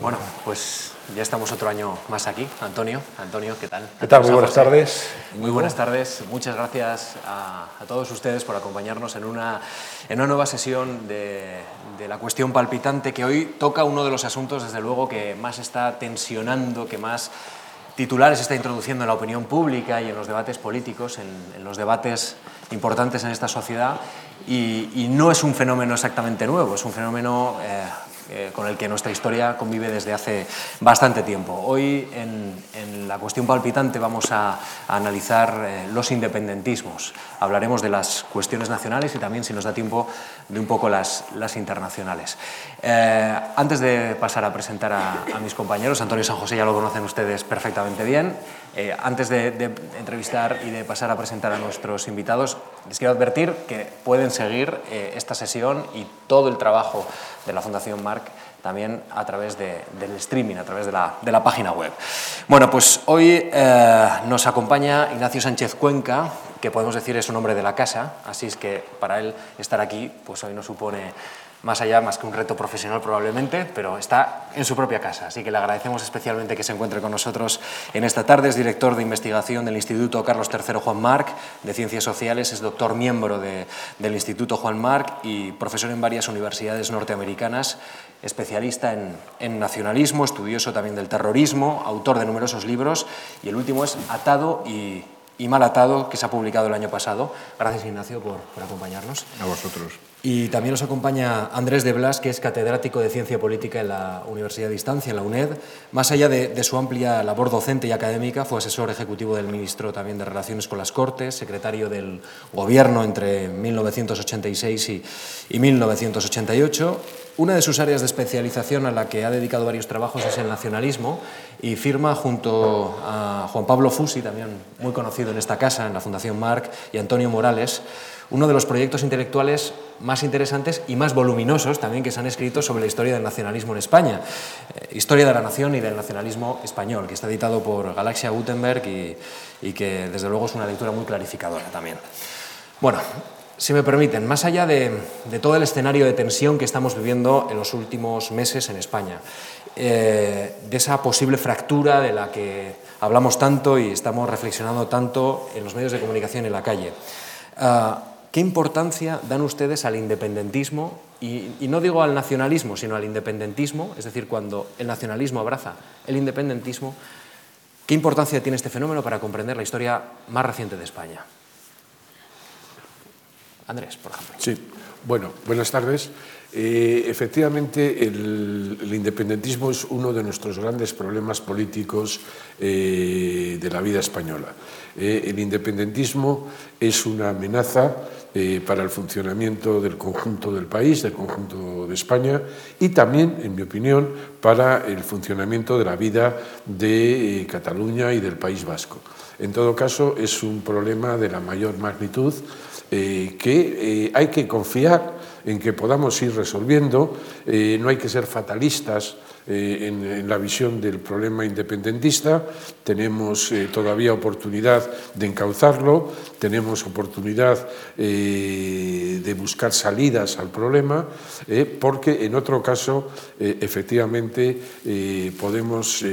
Bueno, pues ya estamos otro año más aquí. Antonio, Antonio, ¿qué tal? ¿Qué tal? Muy buenas tardes. Muy buenas tardes. Muchas gracias a, a todos ustedes por acompañarnos en una, en una nueva sesión de, de, la cuestión palpitante que hoy toca uno de los asuntos, desde luego, que más está tensionando, que más titulares está introduciendo en la opinión pública y en los debates políticos, en, en los debates importantes en esta sociedad. Y, y, no es un fenómeno exactamente nuevo, es un fenómeno eh, con el que nuestra historia convive desde hace bastante tiempo. Hoy, en, la cuestión palpitante, vamos a, analizar eh, los independentismos. Hablaremos de las cuestiones nacionales y también, si nos da tiempo, de un poco las, las internacionales. Eh, antes de pasar a presentar a, a, mis compañeros, Antonio San José ya lo conocen ustedes perfectamente bien. Eh, antes de, entrevistar y de pasar a presentar a nuestros invitados, les quiero advertir que pueden seguir eh, esta sesión y todo el trabajo de la Fundación Marc también a través de, del streaming, a través de la, página web. Bueno, pues hoy eh, nos acompaña Ignacio Sánchez Cuenca, que podemos decir es un hombre de la casa, así es que para él estar aquí, pues hoy no supone más allá, más que un reto profesional probablemente, pero está en su propia casa. Así que le agradecemos especialmente que se encuentre con nosotros en esta tarde. Es director de investigación del Instituto Carlos III Juan Marc de Ciencias Sociales, es doctor miembro de, del Instituto Juan Marc y profesor en varias universidades norteamericanas, especialista en, en nacionalismo, estudioso también del terrorismo, autor de numerosos libros y el último es Atado y, y Mal Atado, que se ha publicado el año pasado. Gracias, Ignacio, por, por acompañarnos. A vosotros. Y también nos acompaña Andrés de Blas, que es catedrático de Ciencia Política en la Universidad de Distancia, en la UNED. Más allá de, su amplia labor docente y académica, fue asesor ejecutivo del ministro también de Relaciones con las Cortes, secretario del Gobierno entre 1986 y, y 1988. Una de sus áreas de especialización a la que ha dedicado varios trabajos es el nacionalismo y firma junto a Juan Pablo Fusi, también muy conocido en esta casa, en la Fundación Marc, y Antonio Morales, uno de los proyectos intelectuales más interesantes y más voluminosos también que se han escrito sobre la historia del nacionalismo en España. Eh, historia de la nación y del nacionalismo español, que está editado por Galaxia Gutenberg y, y que desde luego es una lectura muy clarificadora también. Bueno, si me permiten, más allá de, todo el escenario de tensión que estamos viviendo en los últimos meses en España, eh, de esa posible fractura de la que hablamos tanto y estamos reflexionando tanto en los medios de comunicación en la calle, uh, ¿qué importancia dan ustedes al independentismo? Y no digo al nacionalismo, sino al independentismo, es decir, cuando el nacionalismo abraza el independentismo, ¿qué importancia tiene este fenómeno para comprender la historia más reciente de España? Andrés, por ejemplo. Sí, bueno, buenas tardes. Eh, efectivamente, el, independentismo es uno de nuestros grandes problemas políticos eh, de la vida española. Eh, el independentismo es una amenaza para el funcionamiento del conjunto del país, del conjunto de España, y también, en mi opinión, para el funcionamiento de la vida de Cataluña y del País Vasco. En todo caso, es un problema de la mayor magnitud eh, que eh, hay que confiar en que podamos ir resolviendo, eh, no hay que ser fatalistas en, en, la visión del problema independentista, tenemos todavía oportunidad de encauzarlo, tenemos oportunidad de buscar salidas al problema, porque en otro caso, efectivamente, podemos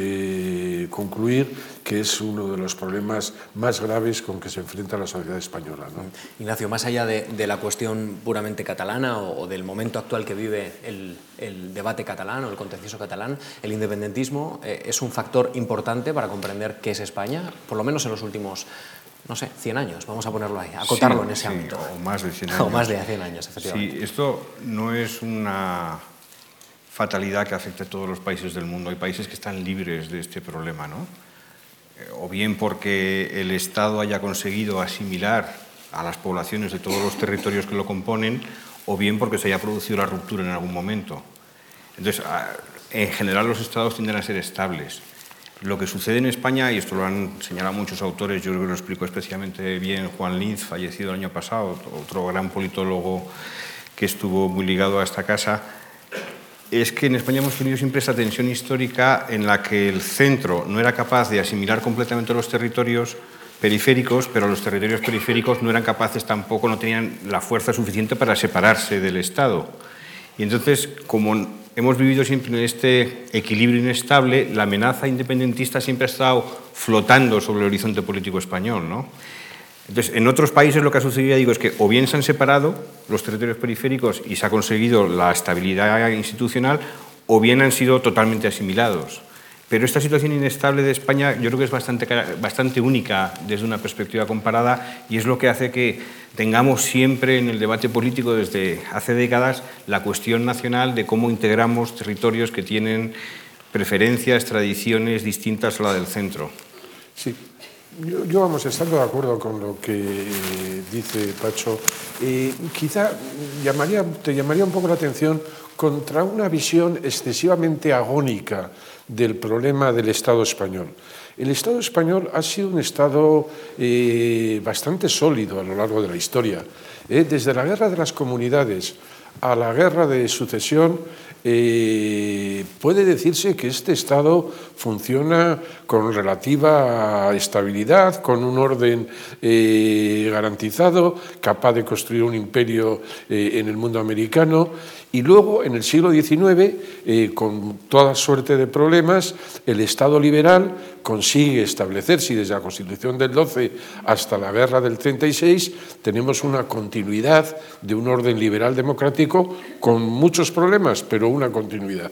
concluir que es uno de los problemas más graves con que se enfrenta la sociedad española. ¿no? Ignacio, más allá de, la cuestión puramente catalana o, del momento actual que vive el, el, debate catalán o el contencioso catalán, el independentismo eh, es un factor importante para comprender qué es España, por lo menos en los últimos no sé, 100 años, vamos a ponerlo ahí, acotarlo sí, en ese sí, ámbito. O más de 100 años. O más de 100 años, efectivamente. Sí, esto no es una fatalidad que afecte a todos los países del mundo. Hay países que están libres de este problema, ¿no? o bien porque el Estado haya conseguido asimilar a las poblaciones de todos los territorios que lo componen, o bien porque se haya producido la ruptura en algún momento. Entonces, en general los estados tienden a ser estables. Lo que sucede en España, y esto lo han señalado muchos autores, yo creo que lo explico especialmente bien Juan Linz, fallecido el año pasado, otro gran politólogo que estuvo muy ligado a esta casa, es que en España hemos tenido siempre esa tensión histórica en la que el centro no era capaz de asimilar completamente los territorios periféricos, pero los territorios periféricos no eran capaces tampoco, no tenían la fuerza suficiente para separarse del Estado. Y entonces, como hemos vivido siempre en este equilibrio inestable, la amenaza independentista siempre ha estado flotando sobre el horizonte político español. Entonces, en otros países lo que ha sucedido, digo, es que o bien se han separado los territorios periféricos y se ha conseguido la estabilidad institucional, o bien han sido totalmente asimilados. Pero esta situación inestable de España yo creo que es bastante, bastante única desde una perspectiva comparada y es lo que hace que tengamos siempre en el debate político desde hace décadas la cuestión nacional de cómo integramos territorios que tienen preferencias, tradiciones distintas a la del centro. Sí, yo, vamos, estando de acuerdo con lo que dice Pacho, eh, quizá llamaría, te llamaría un poco la atención contra una visión excesivamente agónica del problema del Estado español. El Estado español ha sido un Estado eh, bastante sólido a lo largo de la historia. Eh, desde la guerra de las comunidades a la guerra de sucesión, eh, puede decirse que este Estado funciona con relativa estabilidad, con un orden garantizado, capaz de construir un imperio en el mundo americano y luego, en el siglo XIX, eh, con toda suerte de problemas, el Estado liberal consigue establecerse y desde la Constitución del 12 hasta la guerra del 36 tenemos una continuidad de un orden liberal democrático con muchos problemas, pero una continuidad.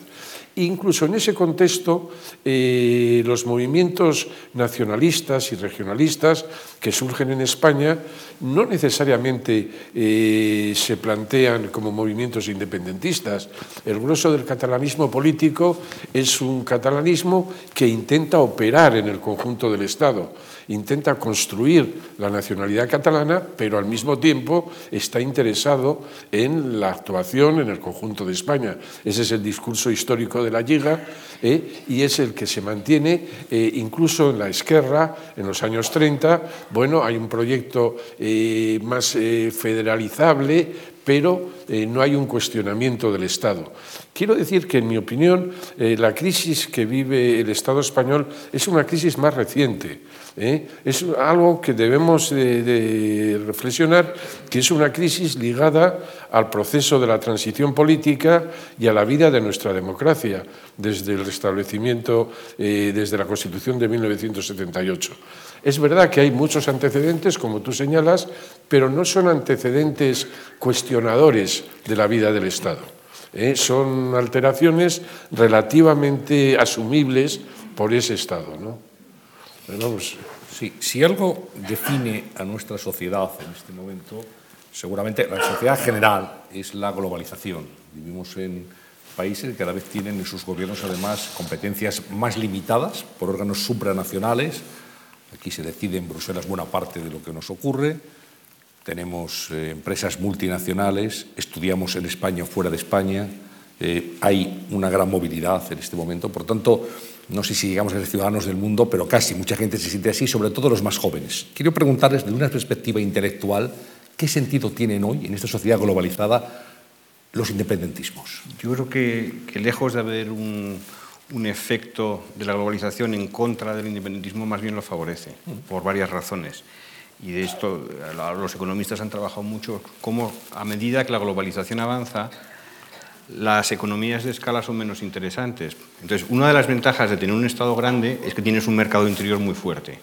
Incluso en ese contexto, eh, los movimientos nacionalistas y regionalistas que surgen en España no necesariamente eh, se plantean como movimientos independentistas. El grueso del catalanismo político es un catalanismo que intenta operar en el conjunto del Estado intenta construir la nacionalidad catalana, pero al mismo tiempo está interesado en la actuación en el conjunto de España. Ese es el discurso histórico de la Liga ¿eh? y es el que se mantiene eh, incluso en la Esquerra en los años 30. Bueno, hay un proyecto eh, más federalizable, pero no hay un cuestionamiento del Estado. Quiero decir que, en mi opinión, la crisis que vive el Estado español es una crisis más reciente. ¿eh? Es algo que debemos de, reflexionar, que es una crisis ligada al proceso de la transición política y a la vida de nuestra democracia, desde el restablecimiento, eh, desde la Constitución de 1978. Es verdad que hay muchos antecedentes, como tú señalas, pero no son antecedentes cuestionadores de la vida del Estado. ¿Eh? Son alteraciones relativamente asumibles por ese Estado. ¿no? Si algo define a nuestra sociedad en este momento, seguramente la sociedad general es la globalización. Vivimos en países que cada vez tienen en sus gobiernos además competencias más limitadas por órganos supranacionales. Aquí se decide en Bruselas buena parte de lo que nos ocurre. Tenemos eh, empresas multinacionales, estudiamos en España o fuera de España. Eh, hay una gran movilidad en este momento. Por tanto, no sé si llegamos a ser ciudadanos del mundo, pero casi mucha gente se siente así, sobre todo los más jóvenes. Quiero preguntarles, desde una perspectiva intelectual, ¿qué sentido tienen hoy, en esta sociedad globalizada, los independentismos? Yo creo que, lejos de haber un, efecto de la globalización en contra del independentismo, más bien lo favorece, por varias razones. Y de esto los economistas han trabajado mucho, cómo a medida que la globalización avanza, las economías de escala son menos interesantes. Entonces, una de las ventajas de tener un Estado grande es que tienes un mercado interior muy fuerte.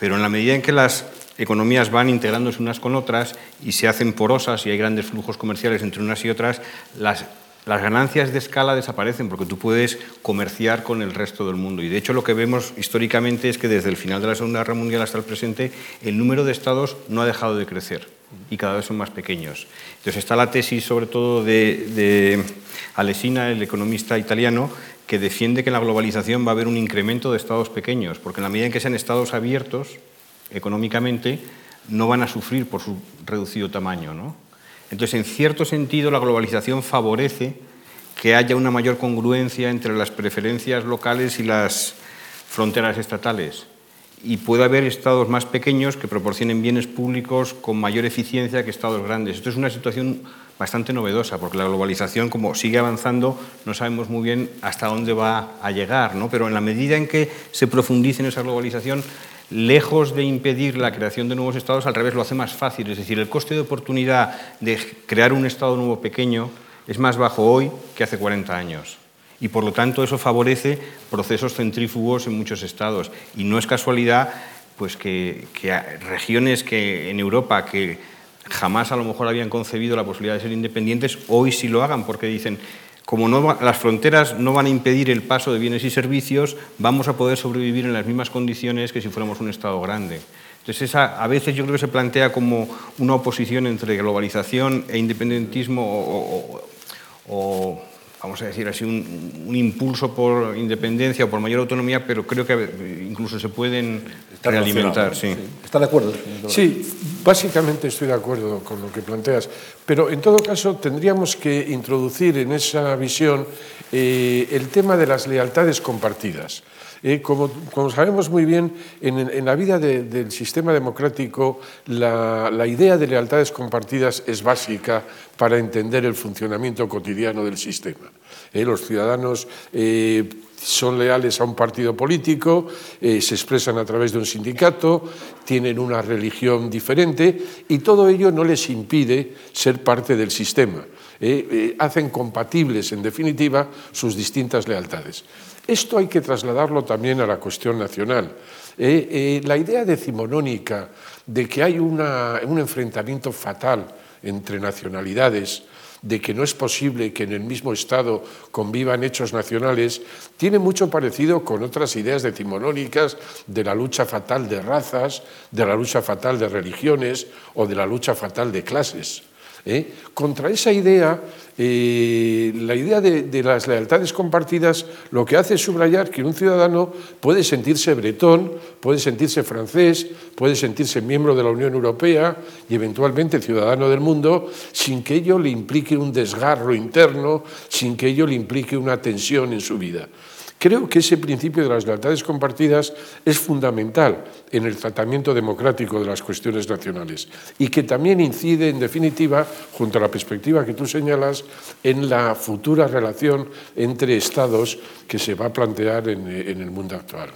Pero en la medida en que las economías van integrándose unas con otras y se hacen porosas y hay grandes flujos comerciales entre unas y otras, las, las ganancias de escala desaparecen porque tú puedes comerciar con el resto del mundo. Y de hecho lo que vemos históricamente es que desde el final de la Segunda Guerra Mundial hasta el presente el número de estados no ha dejado de crecer y cada vez son más pequeños. Entonces está la tesis sobre todo de, Alesina, el economista italiano, que defiende que en la globalización va a haber un incremento de estados pequeños, porque en la medida en que sean estados abiertos económicamente, no van a sufrir por su reducido tamaño. ¿no? Entonces, en cierto sentido, la globalización favorece que haya una mayor congruencia entre las preferencias locales y las fronteras estatales y puede haber estados más pequeños que proporcionen bienes públicos con mayor eficiencia que estados grandes. Esto es una situación bastante novedosa, porque la globalización, como sigue avanzando, no sabemos muy bien hasta dónde va a llegar, ¿no? pero en la medida en que se profundice en esa globalización, lejos de impedir la creación de nuevos estados, al revés lo hace más fácil. Es decir, el coste de oportunidad de crear un estado nuevo pequeño es más bajo hoy que hace 40 años. Y por lo tanto eso favorece procesos centrífugos en muchos estados. Y no es casualidad pues que, regiones que en Europa que jamás a lo mejor habían concebido la posibilidad de ser independientes, hoy sí lo hagan porque dicen, como no las fronteras no van a impedir el paso de bienes y servicios, vamos a poder sobrevivir en las mismas condiciones que si fuéramos un Estado grande. Entonces, a veces yo creo que se plantea como una oposición entre globalización e independentismo o, vamos a decir así, un, impulso por independencia o por mayor autonomía, pero creo que incluso se pueden realimentar. Sí. ¿Está de acuerdo? Sí, básicamente estoy de acuerdo con lo que planteas, pero en todo caso tendríamos que introducir en esa visión eh, el tema de las lealtades compartidas. Eh, como, sabemos muy bien, en, la vida del sistema democrático la, idea de lealtades compartidas es básica para entender el funcionamiento cotidiano del sistema. Eh, los ciudadanos eh, son leales a un partido político, se expresan a través de un sindicato, tienen una religión diferente y todo ello no les impide ser parte del sistema. hacen compatibles, en definitiva, sus distintas lealtades. Esto hay que trasladarlo también a la cuestión nacional. Eh, eh, la idea decimonónica de que hay un enfrentamiento fatal entre nacionalidades, de que no es posible que en el mismo Estado convivan hechos nacionales, tiene mucho parecido con otras ideas decimonónicas de la lucha fatal de razas, de la lucha fatal de religiones o de la lucha fatal de clases. ¿Eh? Contra esa idea, eh, la idea de, las lealtades compartidas lo que hace es subrayar que un ciudadano puede sentirse bretón, puede sentirse francés, puede sentirse miembro de la Unión Europea y eventualmente ciudadano del mundo sin que ello le implique un desgarro interno, sin que ello le implique una tensión en su vida. Creo que ese principio de las lealtades compartidas es fundamental en el tratamiento democrático de las cuestiones nacionales y que también incide, en definitiva, junto a la perspectiva que tú señalas, en la futura relación entre Estados que se va a plantear en, el mundo actual.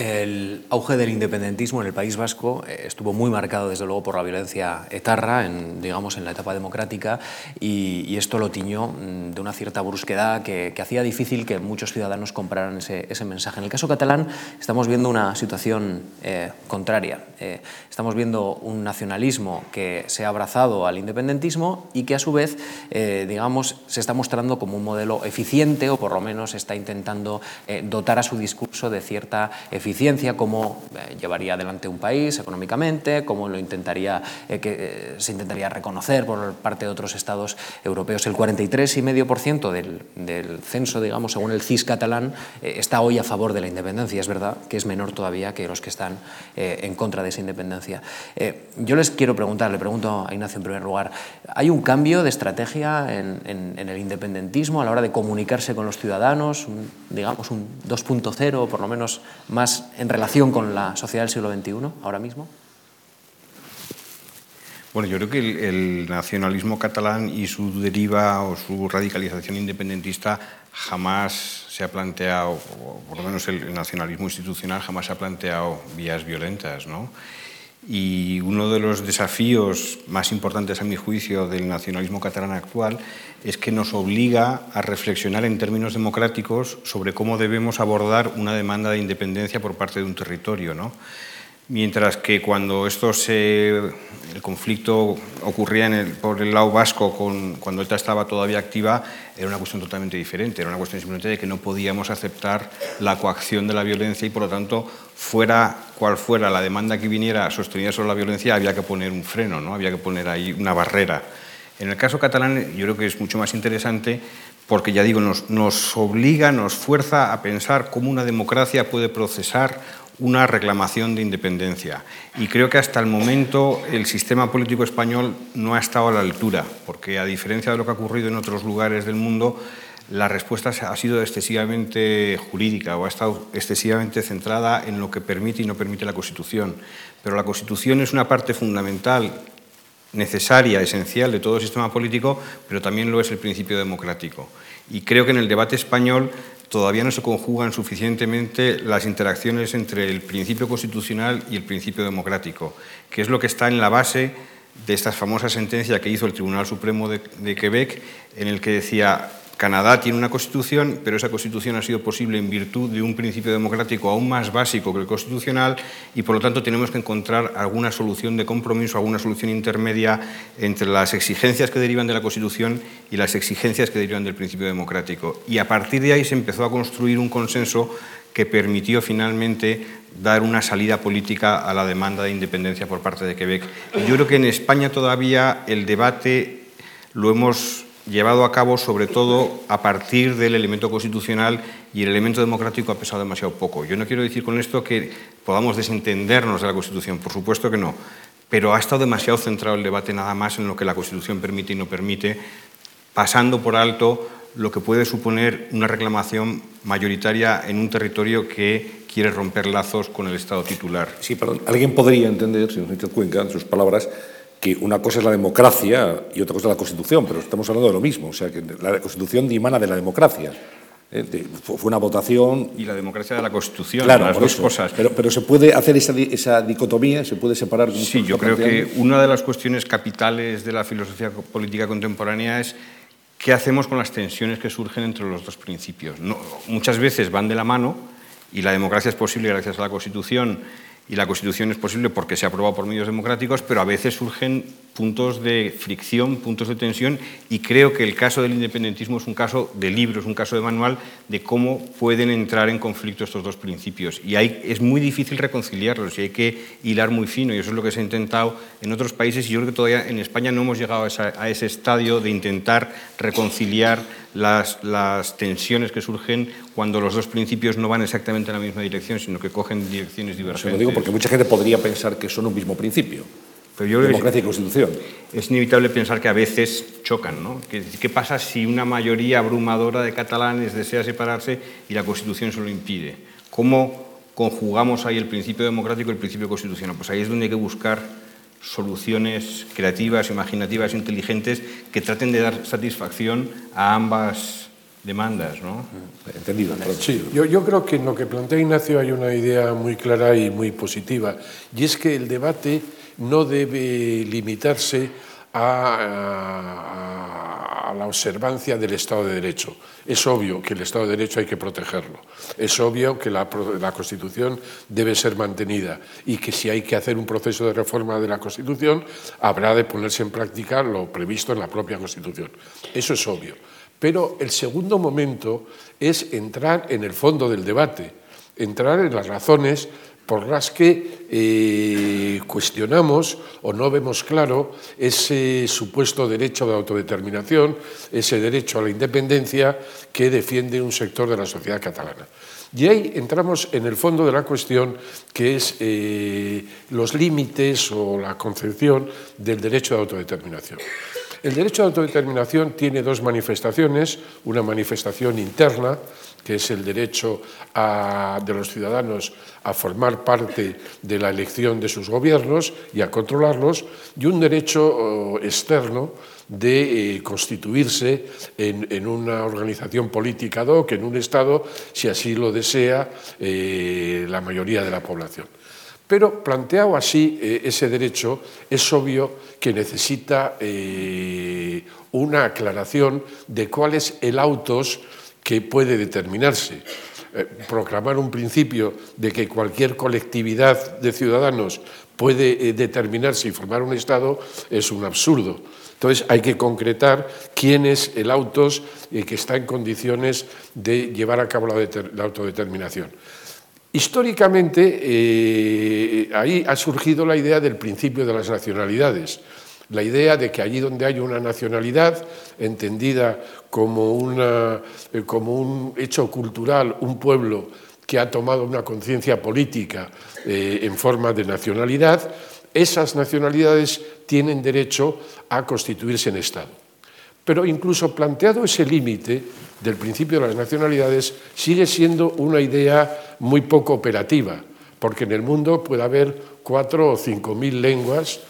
El auge del independentismo en el País Vasco eh, estuvo muy marcado, desde luego, por la violencia etarra, en, digamos, en la etapa democrática, y, esto lo tiñó mm, de una cierta brusquedad que, hacía difícil que muchos ciudadanos compraran ese, mensaje. En el caso catalán estamos viendo una situación eh, contraria. Eh, estamos viendo un nacionalismo que se ha abrazado al independentismo y que, a su vez, digamos, se está mostrando como un modelo eficiente, o por lo menos está intentando dotar a su discurso de cierta eficiencia eficiencia, cómo eh, llevaría adelante un país económicamente, cómo lo intentaría, eh, que eh, se intentaría reconocer por parte de otros estados europeos. El 43,5% del, del censo, digamos, según el CIS catalán, está hoy a favor de la independencia. Es verdad que es menor todavía que los que están en contra de esa independencia. yo les quiero preguntar, le pregunto a Ignacio en primer lugar, ¿hay un cambio de estrategia en, el independentismo a la hora de comunicarse con los ciudadanos, digamos un 2.0 por lo menos más en relación con la sociedad del siglo XXI ahora mismo? Bueno, yo creo que el, nacionalismo catalán y su deriva o su radicalización independentista jamás se ha planteado, o por lo menos el, nacionalismo institucional jamás se ha planteado vías violentas, ¿no? Y uno de los desafíos más importantes, a mi juicio, del nacionalismo catalán actual es que nos obliga a reflexionar en términos democráticos sobre cómo debemos abordar una demanda de independencia por parte de un territorio. ¿no? Mientras que cuando esto se, el conflicto ocurría por el lado vasco, con, cuando ETA estaba todavía activa, era una cuestión totalmente diferente, era una cuestión simplemente de que no podíamos aceptar la coacción de la violencia y por lo tanto, fuera cual fuera la demanda que viniera sostenida sobre la violencia, había que poner un freno, ¿no? había que poner ahí una barrera. En el caso catalán yo creo que es mucho más interesante porque ya digo, nos, nos obliga, nos fuerza a pensar cómo una democracia puede procesar una reclamación de independencia. Y creo que hasta el momento el sistema político español no ha estado a la altura, porque a diferencia de lo que ha ocurrido en otros lugares del mundo, la respuesta ha sido excesivamente jurídica o ha estado excesivamente centrada en lo que permite y no permite la Constitución. Pero la Constitución es una parte fundamental, necesaria, esencial de todo el sistema político, pero también lo es el principio democrático. Y creo que en el debate español todavía no se conjugan suficientemente las interacciones entre el principio constitucional y el principio democrático, que es lo que está en la base de esta famosa sentencia que hizo el Tribunal Supremo de, Quebec, en el que decía Canadá tiene una constitución, pero esa constitución ha sido posible en virtud de un principio democrático aún más básico que el constitucional y por lo tanto tenemos que encontrar alguna solución de compromiso, alguna solución intermedia entre las exigencias que derivan de la constitución y las exigencias que derivan del principio democrático. Y a partir de ahí se empezó a construir un consenso que permitió finalmente dar una salida política a la demanda de independencia por parte de Quebec. yo creo que en España todavía el debate lo hemos llevado a cabo sobre todo a partir del elemento constitucional y el elemento democrático ha pesado demasiado poco. Yo no quiero decir con esto que podamos desentendernos de la Constitución, por supuesto que no, pero ha estado demasiado centrado el debate nada más en lo que la Constitución permite y no permite, pasando por alto lo que puede suponer una reclamación mayoritaria en un territorio que quiere romper lazos con el Estado titular. Sí, perdón. Alguien podría entender, señor Cuenca, en sus palabras, que una cosa es la democracia y otra cosa es la Constitución, pero estamos hablando de lo mismo, o sea, que la Constitución dimana de la democracia. ¿eh? fue una votación... Y la democracia de la Constitución, claro, las dos cosas. Pero, pero, se puede hacer esa, esa dicotomía, se puede separar... Sí, yo creo que una de las cuestiones capitales de la filosofía política contemporánea es qué hacemos con las tensiones que surgen entre los dos principios. No, muchas veces van de la mano y la democracia es posible gracias a la Constitución y la Constitución es posible porque se ha aprobado por medios democráticos, pero a veces surgen puntos de fricción, puntos de tensión, y creo que el caso del independentismo es un caso de libro, es un caso de manual de cómo pueden entrar en conflicto estos dos principios. Y hay, es muy difícil reconciliarlos y hay que hilar muy fino, y eso es lo que se ha intentado en otros países, y yo creo que todavía en España no hemos llegado a, ese estadio de intentar reconciliar las, las, tensiones que surgen cuando los dos principios no van exactamente en la misma dirección, sino que cogen direcciones divergentes. lo digo porque mucha gente podría pensar que son un mismo principio. Democracia y Constitución. Es inevitable pensar que a veces chocan. ¿no? ¿Qué, pasa si una mayoría abrumadora de catalanes desea separarse y la Constitución se lo impide? ¿Cómo conjugamos ahí el principio democrático y el principio constitucional? Pues ahí es donde hay que buscar soluciones creativas, imaginativas, inteligentes que traten de dar satisfacción a ambas demandas, ¿no? Entendido. Sí, yo, yo, creo que en lo que plantea Ignacio hay una idea muy clara y muy positiva, y es que el debate no debe limitarse a, la observancia del Estado de Derecho. Es obvio que el Estado de Derecho hay que protegerlo. Es obvio que la, la, Constitución debe ser mantenida y que si hay que hacer un proceso de reforma de la Constitución, habrá de ponerse en práctica lo previsto en la propia Constitución. Eso es obvio. Pero el segundo momento es entrar en el fondo del debate, entrar en las razones por las que eh, cuestionamos o no vemos claro ese supuesto derecho de autodeterminación, ese derecho a la independencia que defiende un sector de la sociedad catalana. Y ahí entramos en el fondo de la cuestión, que es eh, los límites o la concepción del derecho de autodeterminación. El derecho de autodeterminación tiene dos manifestaciones, una manifestación interna, que es el derecho de los ciudadanos a formar parte de la elección de sus gobiernos y a controlarlos, y un derecho oh, externo de eh, constituirse en, una organización política ad hoc, en un Estado, si así lo desea eh, la mayoría de la población. Pero planteado así eh, ese derecho, es obvio que necesita una aclaración de cuál es el autos que puede determinarse. Eh, proclamar un principio de que cualquier colectividad de ciudadanos puede eh, determinarse y formar un Estado es un absurdo. Entonces hay que concretar quién es el autos eh, que está en condiciones de llevar a cabo la, autodeterminación. Históricamente ahí ha surgido la idea del principio de las nacionalidades la idea de que allí donde hay una nacionalidad entendida como, eh, un hecho cultural, un pueblo que ha tomado una conciencia política eh, en forma de nacionalidad, esas nacionalidades tienen derecho a constituirse en Estado. Pero incluso planteado ese límite del principio de las nacionalidades, sigue siendo una idea muy poco operativa, porque en el mundo puede haber cuatro o cinco mil lenguas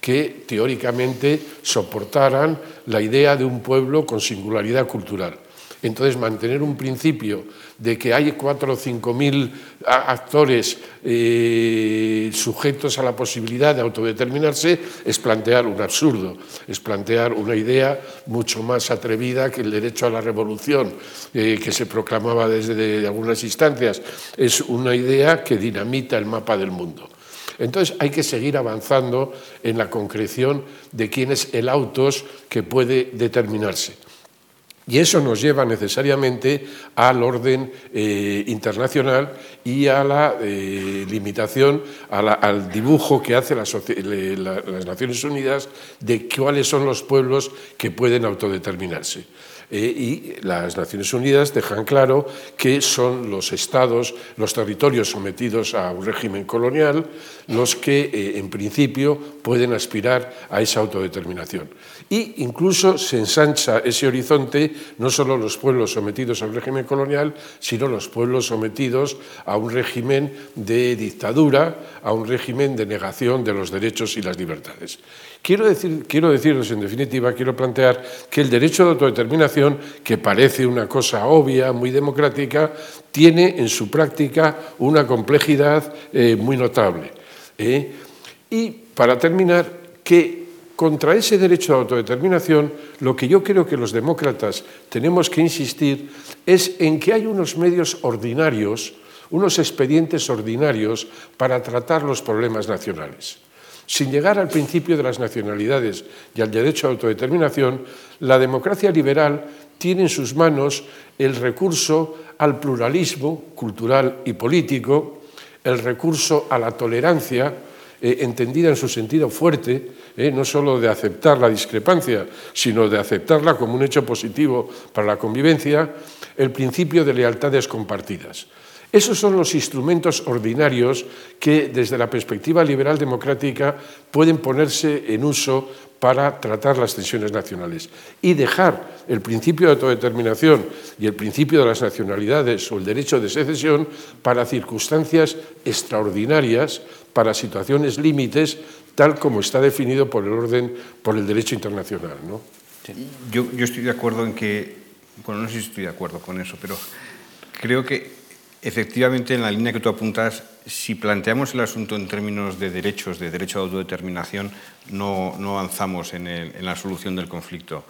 que teóricamente soportaran la idea de un pueblo con singularidad cultural. Entonces, mantener un principio de que hay cuatro o cinco mil actores eh, sujetos a la posibilidad de autodeterminarse es plantear un absurdo, es plantear una idea mucho más atrevida que el derecho a la revolución eh, que se proclamaba desde algunas instancias. Es una idea que dinamita el mapa del mundo. Entonces hay que seguir avanzando en la concreción de quién es el autos que puede determinarse. Y eso nos lleva necesariamente al orden eh, internacional y a la eh, limitación, al dibujo que hace las Naciones Unidas de cuáles son los pueblos que pueden autodeterminarse. Eh, y las Naciones Unidas dejan claro que son los estados, los territorios sometidos a un régimen colonial, los que eh, en principio pueden aspirar a esa autodeterminación. Y incluso se ensancha ese horizonte no solo los pueblos sometidos a un régimen colonial, sino los pueblos sometidos a un régimen de dictadura, a un régimen de negación de los derechos y las libertades. Quiero, decir, quiero deciros, en definitiva, quiero plantear que el derecho de autodeterminación, que parece una cosa obvia, muy democrática, tiene en su práctica una complejidad eh, muy notable. ¿eh? Y para terminar, que contra ese derecho de autodeterminación, lo que yo creo que los demócratas tenemos que insistir es en que hay unos medios ordinarios, unos expedientes ordinarios para tratar los problemas nacionales. Sin llegar al principio de las nacionalidades y al derecho a autodeterminación, la democracia liberal tiene en sus manos el recurso al pluralismo cultural y político, el recurso a la tolerancia, eh, entendida en su sentido fuerte, eh, no solo de aceptar la discrepancia, sino de aceptarla como un hecho positivo para la convivencia, el principio de lealtades compartidas. Esos son los instrumentos ordinarios que desde la perspectiva liberal democrática pueden ponerse en uso para tratar las tensiones nacionales y dejar el principio de autodeterminación y el principio de las nacionalidades o el derecho de secesión para circunstancias extraordinarias, para situaciones límites, tal como está definido por el orden, por el derecho internacional. ¿no? Yo, yo estoy de acuerdo en que, bueno, no sé si estoy de acuerdo con eso, pero creo que Efectivamente, en la línea que tú apuntas, si planteamos el asunto en términos de derechos, de derecho a autodeterminación, no, avanzamos en, la solución del conflicto,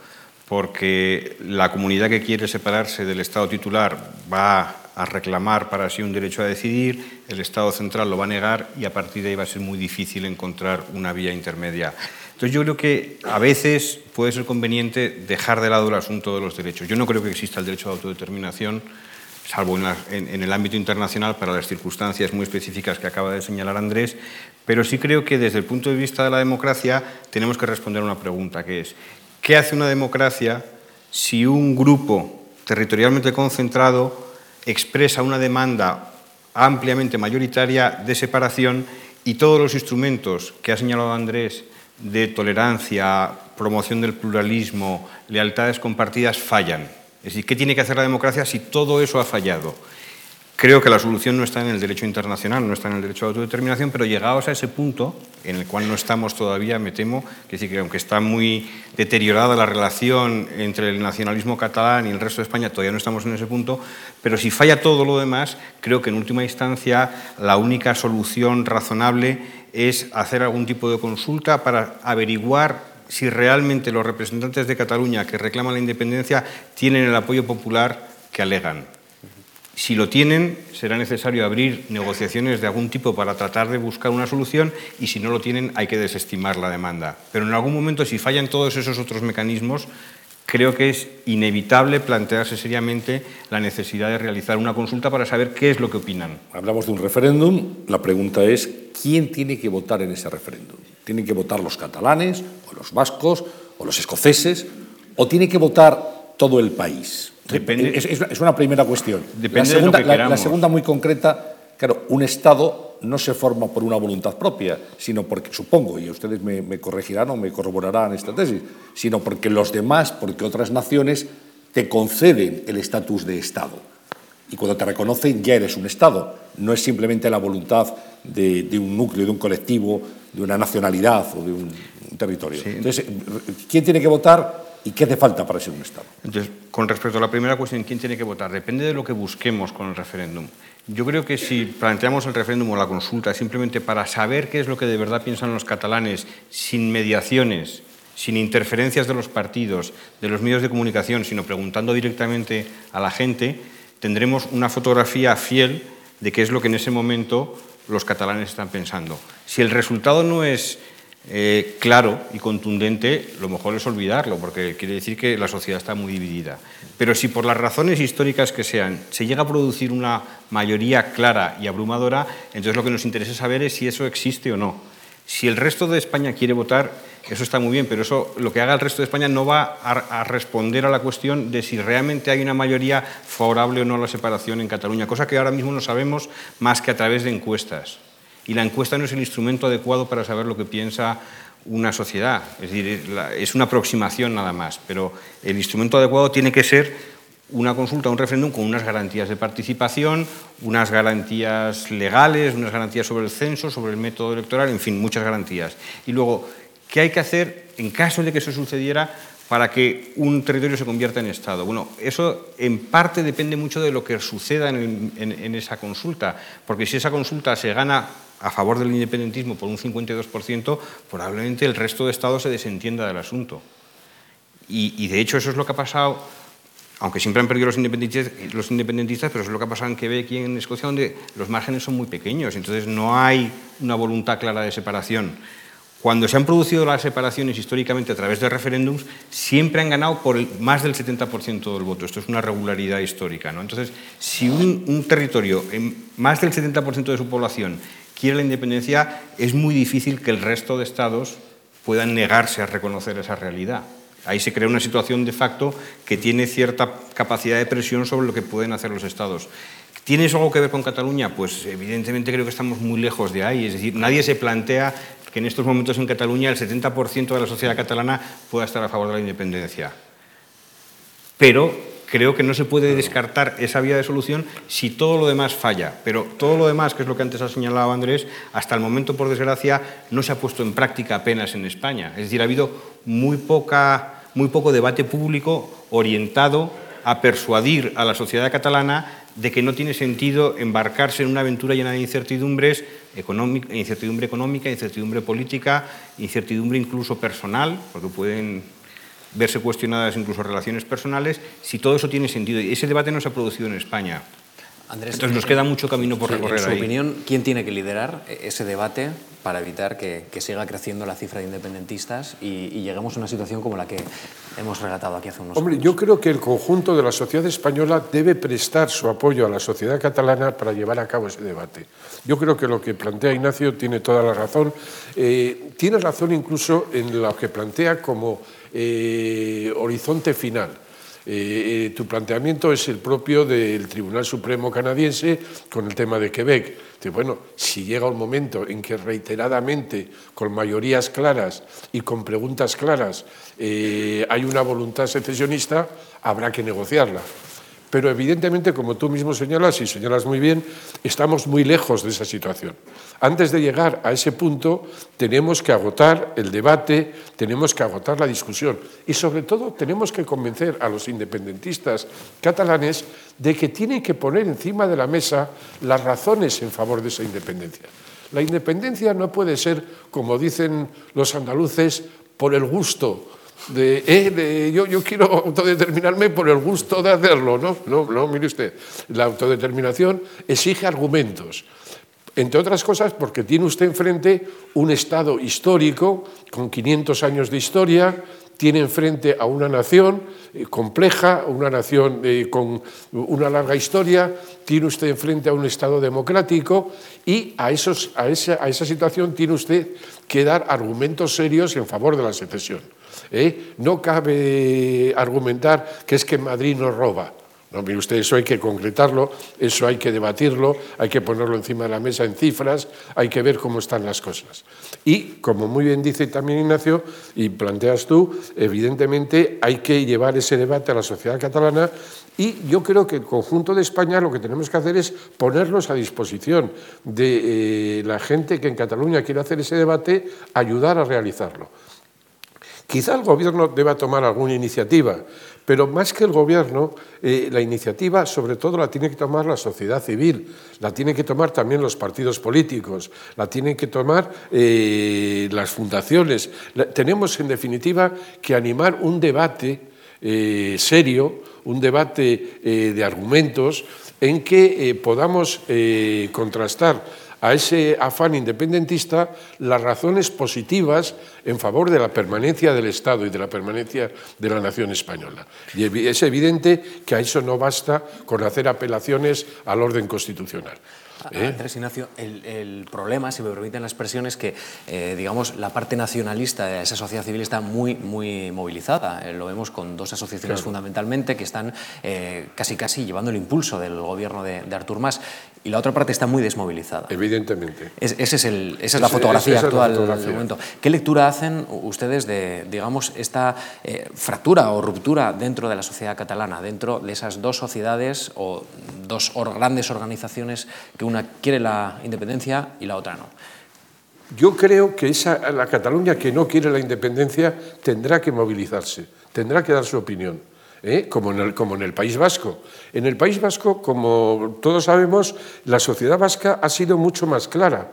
porque la comunidad que quiere separarse del Estado titular va a reclamar para sí un derecho a decidir, el Estado central lo va a negar y a partir de ahí va a ser muy difícil encontrar una vía intermedia. Entonces yo creo que a veces puede ser conveniente dejar de lado el asunto de los derechos. Yo no creo que exista el derecho a autodeterminación salvo en, el ámbito internacional para las circunstancias muy específicas que acaba de señalar Andrés, pero sí creo que desde el punto de vista de la democracia tenemos que responder a una pregunta, que es, ¿qué hace una democracia si un grupo territorialmente concentrado expresa una demanda ampliamente mayoritaria de separación y todos los instrumentos que ha señalado Andrés de tolerancia, promoción del pluralismo, lealtades compartidas fallan? Es decir, ¿qué tiene que hacer la democracia si todo eso ha fallado? Creo que la solución no está en el derecho internacional, no está en el derecho a autodeterminación, pero llegados a ese punto, en el cual no estamos todavía, me temo, que decir, que aunque está muy deteriorada la relación entre el nacionalismo catalán y el resto de España, todavía no estamos en ese punto, pero si falla todo lo demás, creo que en última instancia la única solución razonable es hacer algún tipo de consulta para averiguar si realmente los representantes de Cataluña que reclaman la independencia tienen el apoyo popular que alegan. Si lo tienen, será necesario abrir negociaciones de algún tipo para tratar de buscar una solución y si no lo tienen, hay que desestimar la demanda. Pero en algún momento, si fallan todos esos otros mecanismos, creo que es inevitable plantearse seriamente la necesidad de realizar una consulta para saber qué es lo que opinan. Hablamos de un referéndum, la pregunta es, ¿quién tiene que votar en ese referéndum? ¿Tienen que votar los catalanes, o los vascos, o los escoceses, o tiene que votar todo el país? Depende, es, una primera cuestión. La, segunda, de la, segunda, muy concreta, claro, un Estado no se forma por una voluntad propia, sino porque, supongo, y ustedes me, me corregirán o me corroborarán esta tesis, sino porque los demás, porque otras naciones te conceden el estatus de Estado. Y cuando te reconocen ya eres un Estado, no es simplemente la voluntad de, de un núcleo, de un colectivo de una nacionalidad o de un, territorio. Entonces, ¿quién tiene que votar ¿Y qué hace falta para ser un Estado? Entonces, con respecto a la primera cuestión, ¿quién tiene que votar? Depende de lo que busquemos con el referéndum. Yo creo que si planteamos el referéndum o la consulta simplemente para saber qué es lo que de verdad piensan los catalanes, sin mediaciones, sin interferencias de los partidos, de los medios de comunicación, sino preguntando directamente a la gente, tendremos una fotografía fiel de qué es lo que en ese momento los catalanes están pensando. Si el resultado no es eh, claro y contundente, lo mejor es olvidarlo, porque quiere decir que la sociedad está muy dividida. Pero si por las razones históricas que sean se llega a producir una mayoría clara y abrumadora, entonces lo que nos interesa saber es si eso existe o no. Si el resto de España quiere votar, eso está muy bien, pero eso lo que haga el resto de España no va a, a, responder a la cuestión de si realmente hay una mayoría favorable o no a la separación en Cataluña, cosa que ahora mismo no sabemos más que a través de encuestas y la encuesta no es el instrumento adecuado para saber lo que piensa una sociedad. Es decir, es una aproximación nada más, pero el instrumento adecuado tiene que ser una consulta, un referéndum con unas garantías de participación, unas garantías legales, unas garantías sobre el censo, sobre el método electoral, en fin, muchas garantías. Y luego, ¿qué hay que hacer en caso de que eso sucediera para que un territorio se convierta en Estado? Bueno, eso en parte depende mucho de lo que suceda en, en esa consulta, porque si esa consulta se gana a favor del independentismo por un 52%, probablemente el resto de Estados se desentienda del asunto. Y, de hecho eso es lo que ha pasado, aunque siempre han perdido los independentistas, los independentistas, pero eso es lo que ha pasado en Quebec y en Escocia, donde los márgenes son muy pequeños, entonces no hay una voluntad clara de separación. Cuando se han producido las separaciones históricamente a través de referéndums, siempre han ganado por más del 70% del voto. Esto es una regularidad histórica. ¿no? Entonces, si un, territorio, más del 70% de su población, quiere la independencia, es muy difícil que el resto de estados puedan negarse a reconocer esa realidad. Ahí se crea una situación de facto que tiene cierta capacidad de presión sobre lo que pueden hacer los estados. ¿Tiene eso algo que ver con Cataluña? Pues evidentemente creo que estamos muy lejos de ahí. Es decir, nadie se plantea que en estos momentos en Cataluña el 70% de la sociedad catalana pueda estar a favor de la independencia. Pero creo que no se puede descartar esa vía de solución si todo lo demás falla. Pero todo lo demás, que es lo que antes ha señalado Andrés, hasta el momento, por desgracia, no se ha puesto en práctica apenas en España. Es decir, ha habido muy, poca, muy poco debate público orientado a persuadir a la sociedad catalana de que no tiene sentido embarcarse en una aventura llena de incertidumbres, incertidumbre económica, incertidumbre política, incertidumbre incluso personal, porque pueden verse cuestionadas incluso relaciones personales, si todo eso tiene sentido. Y ese debate no se ha producido en España. Andrés, Entonces nos queda mucho camino por recorrer. En su opinión, ¿quién tiene que liderar ese debate para evitar que, siga creciendo la cifra de independentistas y, lleguemos a una situación como la que hemos relatado aquí hace unos Hombre, yo creo que el conjunto de la sociedad española debe prestar su apoyo a la sociedad catalana para llevar a cabo ese debate. Yo creo que lo que plantea Ignacio tiene toda la razón. Eh, tiene razón incluso en lo que plantea como eh, horizonte final. Eh, eh, tu planteamiento es el propio del Tribunal Supremo canadiense con el tema de Quebec. bueno, si llega un momento en que reiteradamente, con mayorías claras y con preguntas claras, hay una voluntad secesionista, habrá que negociarla. Pero evidentemente, como tú mismo señalas y señalas muy bien, estamos muy lejos de esa situación. Antes de llegar a ese punto, tenemos que agotar el debate, tenemos que agotar la discusión y sobre todo tenemos que convencer a los independentistas catalanes de que tienen que poner encima de la mesa las razones en favor de esa independencia. La independencia no puede ser, como dicen los andaluces, por el gusto eh, de, yo, yo, quiero autodeterminarme por el gusto de hacerlo. No, no, no, mire usted, la autodeterminación exige argumentos. Entre otras cosas porque tiene usted enfrente un Estado histórico con 500 años de historia, tiene enfrente a una nación eh, compleja, una nación eh, con una larga historia, tiene usted enfrente a un Estado democrático y a, esos, a, esa, a esa situación tiene usted que dar argumentos serios en favor de la secesión. ¿Eh? No cabe argumentar que es que Madrid nos roba. No, mire usted, eso hay que concretarlo, eso hay que debatirlo, hay que ponerlo encima de la mesa en cifras, hay que ver cómo están las cosas. Y, como muy bien dice también Ignacio, y planteas tú, evidentemente hay que llevar ese debate a la sociedad catalana y yo creo que el conjunto de España lo que tenemos que hacer es ponernos a disposición de eh, la gente que en Cataluña quiere hacer ese debate, ayudar a realizarlo. Quizá el Gobierno deba tomar alguna iniciativa, pero más que el Gobierno, eh, la iniciativa sobre todo la tiene que tomar la sociedad civil, la tienen que tomar también los partidos políticos, la tienen que tomar eh, las fundaciones. tenemos, en definitiva, que animar un debate eh, serio, un debate de argumentos en que podamos contrastar a ese afán independentista las razones positivas en favor de la permanencia del Estado y de la permanencia de la nación española. Y es evidente que a eso no basta con hacer apelaciones al orden constitucional. ¿Eh? Andrés Ignacio, el, problema, si me permiten la expresión, es que eh, digamos, la parte nacionalista de esa sociedad civil está muy, muy movilizada. Eh, lo vemos con dos asociaciones fundamentalmente que están casi casi llevando el impulso del gobierno de, Artur Mas y la otra parte está muy desmovilizada. Evidentemente. ese es el, esa es la fotografía actual del momento. ¿Qué lectura hacen ustedes de digamos, esta fractura o ruptura dentro de la sociedad catalana, dentro de esas dos sociedades o dos grandes organizaciones que una quiere la independencia y la otra no. Yo creo que esa, la Cataluña que no quiere la independencia tendrá que movilizarse, tendrá que dar su opinión. ¿Eh? Como, en el, como, en el, País Vasco. En el País Vasco, como todos sabemos, la sociedad vasca ha sido mucho más clara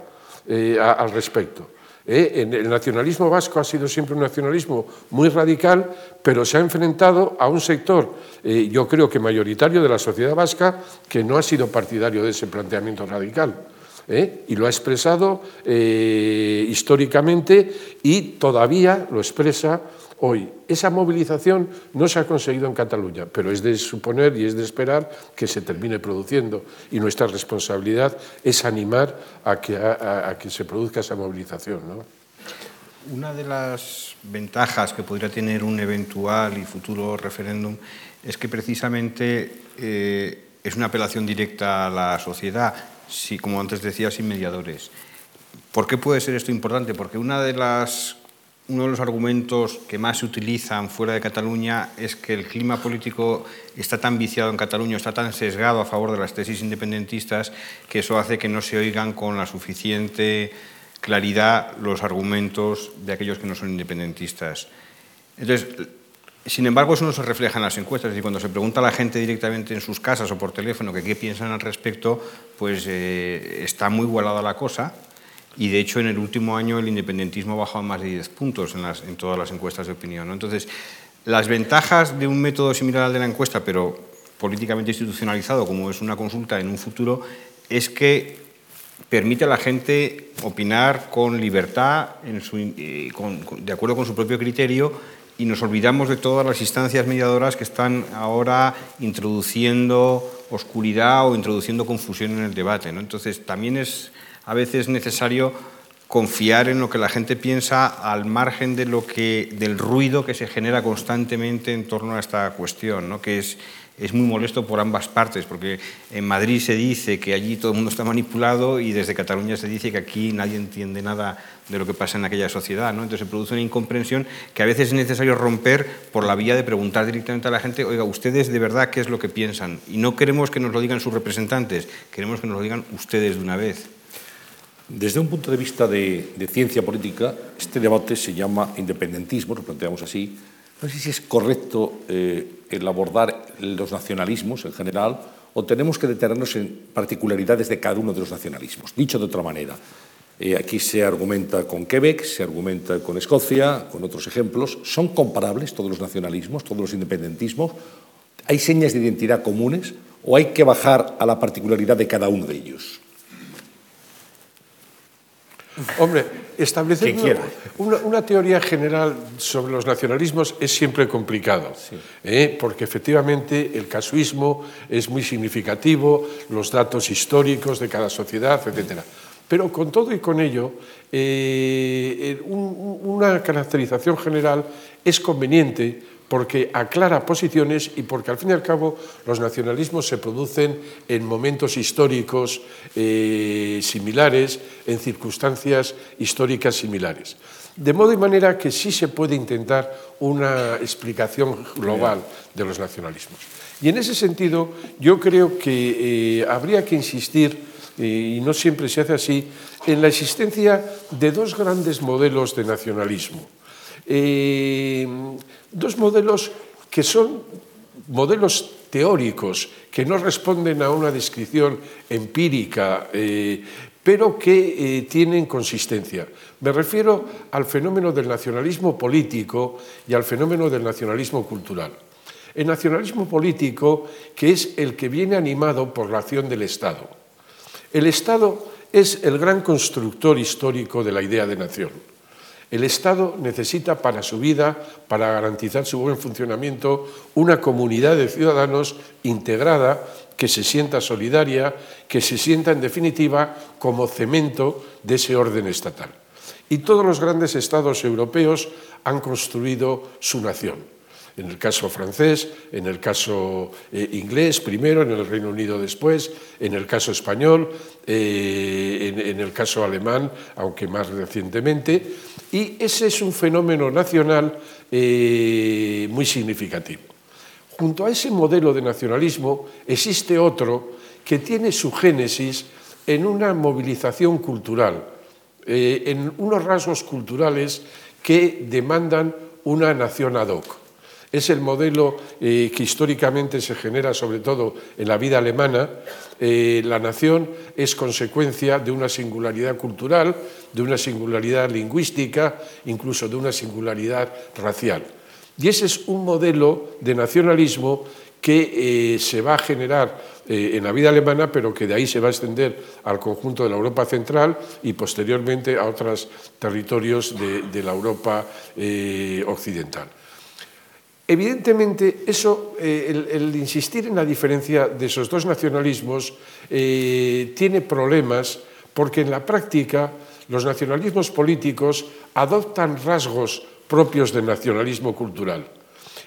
eh, al respecto. ¿eh? El nacionalismo vasco ha sido siempre un nacionalismo muy radical, pero se ha enfrentado a un sector, eh, yo creo que mayoritario de la sociedad vasca, que no ha sido partidario de ese planteamiento radical. ¿eh? Y lo ha expresado eh, históricamente y todavía lo expresa hoy. Esa movilización no se ha conseguido en Cataluña, pero es de suponer y es de esperar que se termine produciendo. Y nuestra responsabilidad es animar a que, se produzca esa movilización. ¿no? Una de las ventajas que podría tener un eventual y futuro referéndum es que precisamente eh, es una apelación directa a la sociedad, si, como antes decía, sin mediadores. ¿Por qué puede ser esto importante? Porque una de las, uno de los argumentos que más se utilizan fuera de Cataluña es que el clima político está tan viciado en Cataluña, está tan sesgado a favor de las tesis independentistas, que eso hace que no se oigan con la suficiente claridad los argumentos de aquellos que no son independentistas. Entonces, sin embargo, eso no se refleja en las encuestas. Es decir, cuando se pregunta a la gente directamente en sus casas o por teléfono qué piensan al respecto, pues eh, está muy igualada la cosa. Y de hecho, en el último año el independentismo ha bajado más de 10 puntos en, las, en todas las encuestas de opinión. Entonces, las ventajas de un método similar al de la encuesta, pero políticamente institucionalizado, como es una consulta en un futuro, es que permite a la gente opinar con libertad, eh, de acuerdo con su propio criterio, y nos olvidamos de todas las instancias mediadoras que están ahora introduciendo oscuridad o introduciendo confusión en el debate. Entonces, también es a veces necesario confiar en lo que la gente piensa al margen de lo que, del ruido que se genera constantemente en torno a esta cuestión, ¿no? que es es muy molesto por ambas partes, porque en Madrid se dice que allí todo el mundo está manipulado y desde Cataluña se dice que aquí nadie entiende nada de lo que pasa en aquella sociedad. ¿no? Entonces se produce una incomprensión que a veces es necesario romper por la vía de preguntar directamente a la gente, oiga, ustedes de verdad qué es lo que piensan. Y no queremos que nos lo digan sus representantes, queremos que nos lo digan ustedes de una vez. Desde un punto de vista de, ciencia política, este debate se llama independentismo, lo planteamos así, no sé si es correcto eh, el abordar los nacionalismos en general o tenemos que detenernos en particularidades de cada uno de los nacionalismos. Dicho de otra manera, eh, aquí se argumenta con Quebec, se argumenta con Escocia, con otros ejemplos. ¿Son comparables todos los nacionalismos, todos los independentismos? ¿Hay señas de identidad comunes o hay que bajar a la particularidad de cada uno de ellos? Hombre, establecer una, teoría general sobre los nacionalismos es siempre complicado, ¿eh? porque efectivamente el casuismo es muy significativo, los datos históricos de cada sociedad, etc. Pero con todo y con ello, eh, una caracterización general es conveniente porque aclara posiciones y porque al fin y al cabo los nacionalismos se producen en momentos históricos eh, similares, en circunstancias históricas similares. De modo y manera que sí se puede intentar una explicación global de los nacionalismos. Y en ese sentido yo creo que eh, habría que insistir, eh, y no siempre se hace así, en la existencia de dos grandes modelos de nacionalismo. Dos modelos que son modelos teóricos que no responden a una descripción empírica, eh, pero que eh, tienen consistencia. Me refiero al fenómeno del nacionalismo político y al fenómeno del nacionalismo cultural. El nacionalismo político, que es el que viene animado por la acción del Estado. El Estado es el gran constructor histórico de la idea de nación. El Estado necesita para su vida, para garantizar su buen funcionamiento, una comunidad de ciudadanos integrada que se sienta solidaria, que se sienta en definitiva como cemento de ese orden estatal. Y todos los grandes estados europeos han construido su nación en el caso francés, en el caso eh, inglés primero, en el Reino Unido después, en el caso español, eh, en, el caso alemán, aunque más recientemente. Y ese es un fenómeno nacional eh, muy significativo. Junto a ese modelo de nacionalismo existe otro que tiene su génesis en una movilización cultural, en unos rasgos culturales que demandan una nación ad hoc. Es el modelo eh, que históricamente se genera sobre todo en la vida alemana. Eh, la nación es consecuencia de una singularidad cultural, de una singularidad lingüística, incluso de una singularidad racial. Y ese es un modelo de nacionalismo que eh, se va a generar en la vida alemana, pero que de ahí se va a extender al conjunto de la Europa central y posteriormente a otros territorios de la Europa occidental. Evidentemente, eso, eh, el, insistir en la diferencia de esos dos nacionalismos eh, tiene problemas porque en la práctica los nacionalismos políticos adoptan rasgos propios del nacionalismo cultural.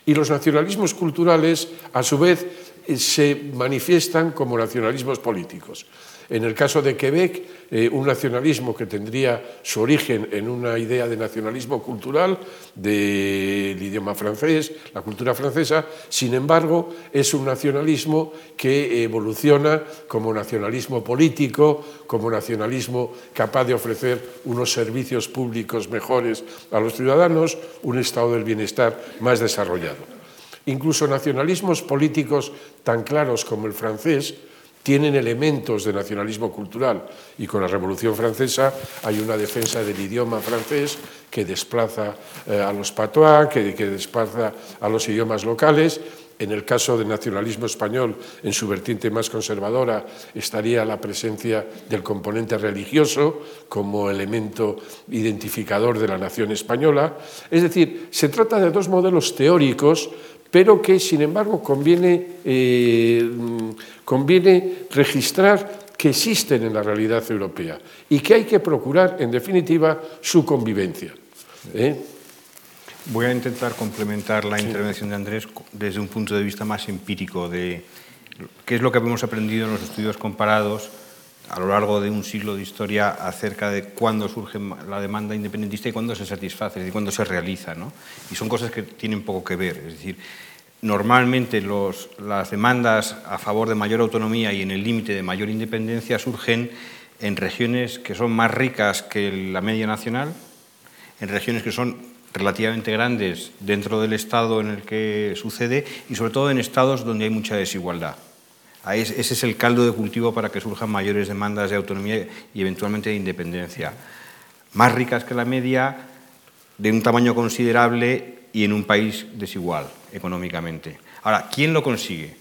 Y los nacionalismos culturales, a su vez, eh, se manifiestan como nacionalismos políticos. En el caso de Quebec, eh, un nacionalismo que tendría su origen en una idea de nacionalismo cultural del idioma francés, la cultura francesa, sin embargo, es un nacionalismo que evoluciona como nacionalismo político, como nacionalismo capaz de ofrecer unos servicios públicos mejores a los ciudadanos, un estado del bienestar más desarrollado. Incluso nacionalismos políticos tan claros como el francés, tienen elementos de nacionalismo cultural y con la Revolución Francesa hay una defensa del idioma francés que desplaza eh, a los patois, que, que desplaza a los idiomas locales. En el caso del nacionalismo español, en su vertiente más conservadora, estaría la presencia del componente religioso como elemento identificador de la nación española. Es decir, se trata de dos modelos teóricos pero que, sin embargo, conviene, eh, conviene registrar que existen en la realidad europea y que hay que procurar, en definitiva, su convivencia. ¿eh? Voy a intentar complementar la intervención de Andrés desde un punto de vista más empírico de qué es lo que hemos aprendido en los estudios comparados a lo largo de un siglo de historia acerca de cuándo surge la demanda independentista y cuándo se satisface, y cuándo se realiza. ¿no? Y son cosas que tienen poco que ver. Es decir, normalmente las demandas a favor de mayor autonomía y en el límite de mayor independencia surgen en regiones que son más ricas que la media nacional, en regiones que son relativamente grandes dentro del estado en el que sucede y sobre todo en estados donde hay mucha desigualdad. Ese es el caldo de cultivo para que surjan mayores demandas de autonomía y eventualmente de independencia. Más ricas que la media, de un tamaño considerable y en un país desigual económicamente. Ahora, ¿quién lo consigue?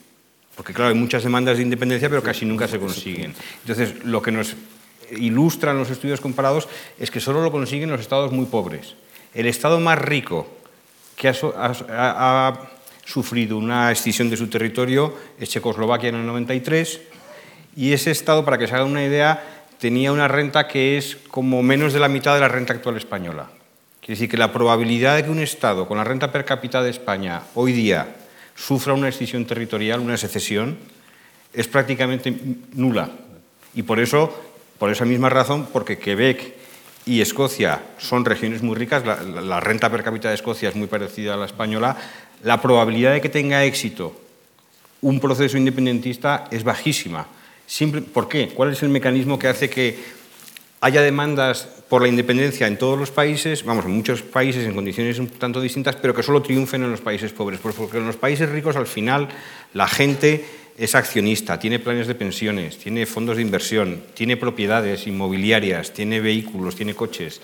Porque claro, hay muchas demandas de independencia, pero casi nunca se consiguen. Entonces, lo que nos ilustran los estudios comparados es que solo lo consiguen los estados muy pobres. El estado más rico que ha sufrido una escisión de su territorio, es Checoslovaquia en el 93, y ese Estado, para que se haga una idea, tenía una renta que es como menos de la mitad de la renta actual española. Quiere decir que la probabilidad de que un Estado con la renta per cápita de España hoy día sufra una escisión territorial, una secesión, es prácticamente nula. Y por eso, por esa misma razón, porque Quebec y Escocia son regiones muy ricas, la, la, renta per cápita de Escocia es muy parecida a la española, la probabilidad de que tenga éxito un proceso independentista es bajísima. ¿Por qué? ¿Cuál es el mecanismo que hace que haya demandas por la independencia en todos los países, vamos, en muchos países en condiciones un tanto distintas, pero que solo triunfen en los países pobres. Porque en los países ricos al final la gente es accionista, tiene planes de pensiones, tiene fondos de inversión, tiene propiedades inmobiliarias, tiene vehículos, tiene coches.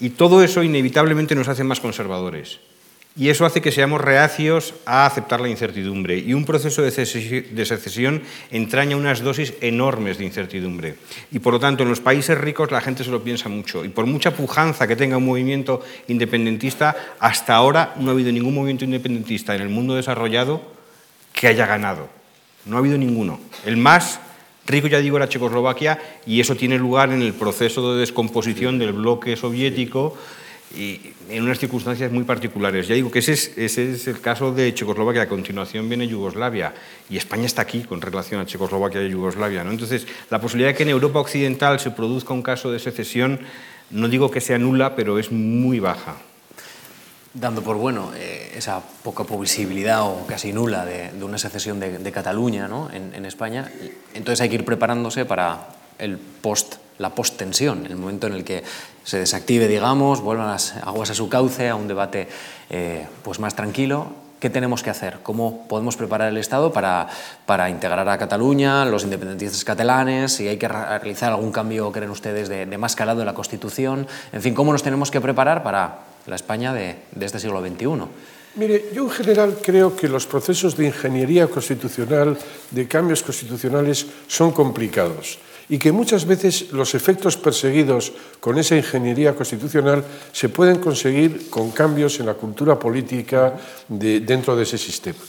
Y todo eso inevitablemente nos hace más conservadores. Y eso hace que seamos reacios a aceptar la incertidumbre. Y un proceso de secesión entraña unas dosis enormes de incertidumbre. Y por lo tanto, en los países ricos la gente se lo piensa mucho. Y por mucha pujanza que tenga un movimiento independentista, hasta ahora no ha habido ningún movimiento independentista en el mundo desarrollado que haya ganado. No ha habido ninguno. El más rico, ya digo, era Checoslovaquia y eso tiene lugar en el proceso de descomposición del bloque soviético y en unas circunstancias muy particulares. Ya digo que ese es, ese es, el caso de Checoslovaquia, a continuación viene Yugoslavia, y España está aquí con relación a Checoslovaquia y Yugoslavia. ¿no? Entonces, la posibilidad de que en Europa Occidental se produzca un caso de secesión, no digo que sea nula, pero es muy baja. Dando por bueno eh, esa poca posibilidad o casi nula de, de una secesión de, de Cataluña ¿no? en, en España, entonces hay que ir preparándose para el post la post-tensión, el momento en el que se desactive, digamos, vuelvan las aguas a su cauce, a un debate eh, pues más tranquilo. ¿Qué tenemos que hacer? ¿Cómo podemos preparar el Estado para, para integrar a Cataluña, los independentistas catalanes? Si hay que realizar algún cambio, creen ustedes, de, de más calado en la Constitución. En fin, ¿cómo nos tenemos que preparar para la España de, de este siglo XXI? Mire, yo en general creo que los procesos de ingeniería constitucional, de cambios constitucionales, son complicados y que muchas veces los efectos perseguidos con esa ingeniería constitucional se pueden conseguir con cambios en la cultura política de, dentro de ese sistema.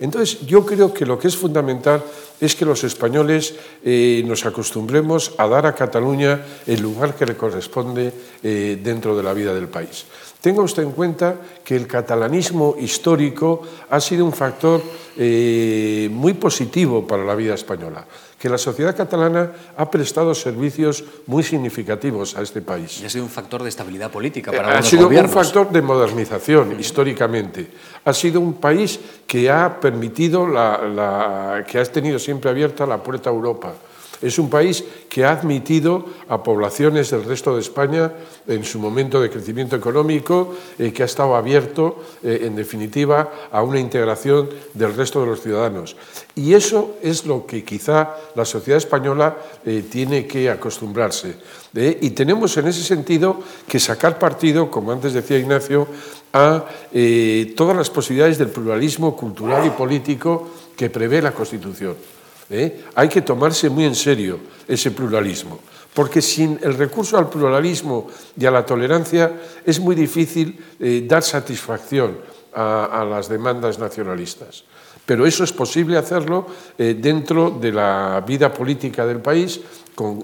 Entonces, yo creo que lo que es fundamental es que los españoles eh, nos acostumbremos a dar a Cataluña el lugar que le corresponde eh, dentro de la vida del país. Tenga usted en cuenta que el catalanismo histórico ha sido un factor eh, muy positivo para la vida española que la sociedad catalana ha prestado servicios muy significativos a este país. Y ha sido un factor de estabilidad política para Ha sido gobiernos. un factor de modernización históricamente. Ha sido un país que ha permitido, la, la, que ha tenido siempre abierta la puerta a Europa es un país que ha admitido a poblaciones del resto de España en su momento de crecimiento económico, eh, que ha estado abierto, eh, en definitiva, a una integración del resto de los ciudadanos. Y eso es lo que quizá la sociedad española eh, tiene que acostumbrarse. ¿eh? y tenemos en ese sentido que sacar partido, como antes decía Ignacio, a todas las posibilidades del pluralismo cultural y político que prevé la Constitución. ¿Eh? Hay que tomarse muy en serio ese pluralismo, porque sin el recurso al pluralismo y a la tolerancia es muy difícil eh, dar satisfacción a, las demandas nacionalistas. Pero eso es posible hacerlo eh, dentro de la vida política del país, con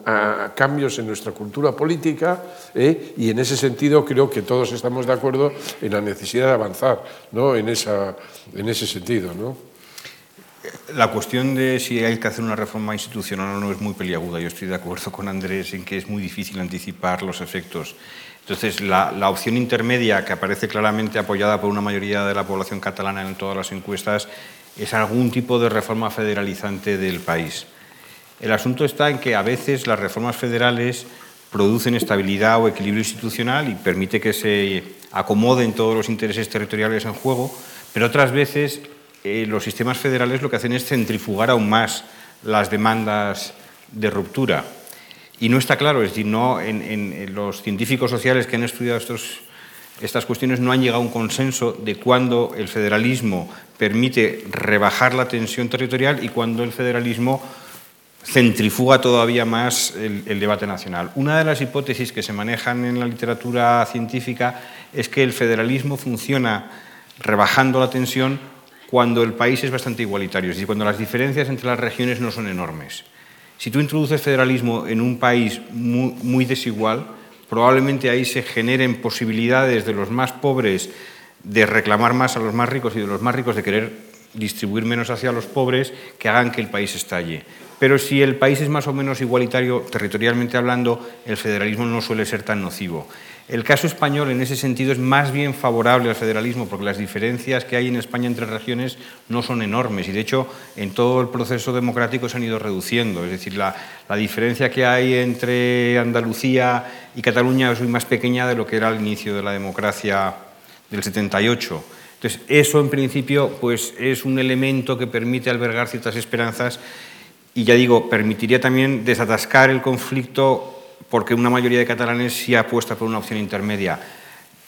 cambios en nuestra cultura política, y en ese sentido creo que todos estamos de acuerdo en la necesidad de avanzar ¿no? en, esa, en ese sentido. ¿no? La cuestión de si hay que hacer una reforma institucional o no es muy peliaguda. Yo estoy de acuerdo con Andrés en que es muy difícil anticipar los efectos. Entonces, la, la, opción intermedia, que aparece claramente apoyada por una mayoría de la población catalana en todas las encuestas, es algún tipo de reforma federalizante del país. El asunto está en que a veces las reformas federales producen estabilidad o equilibrio institucional y permite que se acomoden todos los intereses territoriales en juego, pero otras veces eh, los sistemas federales lo que hacen es centrifugar aún más las demandas de ruptura. Y no está claro, es decir, no, en, en, los científicos sociales que han estudiado estos, estas cuestiones no han llegado a un consenso de cuándo el federalismo permite rebajar la tensión territorial y cuándo el federalismo centrifuga todavía más el, el, debate nacional. Una de las hipótesis que se manejan en la literatura científica es que el federalismo funciona rebajando la tensión cuando el país es bastante igualitario, es decir, cuando las diferencias entre las regiones no son enormes. Si tú introduces federalismo en un país muy, muy desigual, probablemente ahí se generen posibilidades de los más pobres de reclamar más a los más ricos y de los más ricos de querer distribuir menos hacia los pobres que hagan que el país estalle. Pero si el país es más o menos igualitario, territorialmente hablando, el federalismo no suele ser tan nocivo. El caso español en ese sentido es más bien favorable al federalismo porque las diferencias que hay en España entre regiones no son enormes y de hecho en todo el proceso democrático se han ido reduciendo. Es decir, la, diferencia que hay entre Andalucía y Cataluña es muy más pequeña de lo que era al inicio de la democracia del 78. Entonces, eso en principio pues, es un elemento que permite albergar ciertas esperanzas y ya digo, permitiría también desatascar el conflicto porque una mayoría de catalanes sí apuesta por una opción intermedia.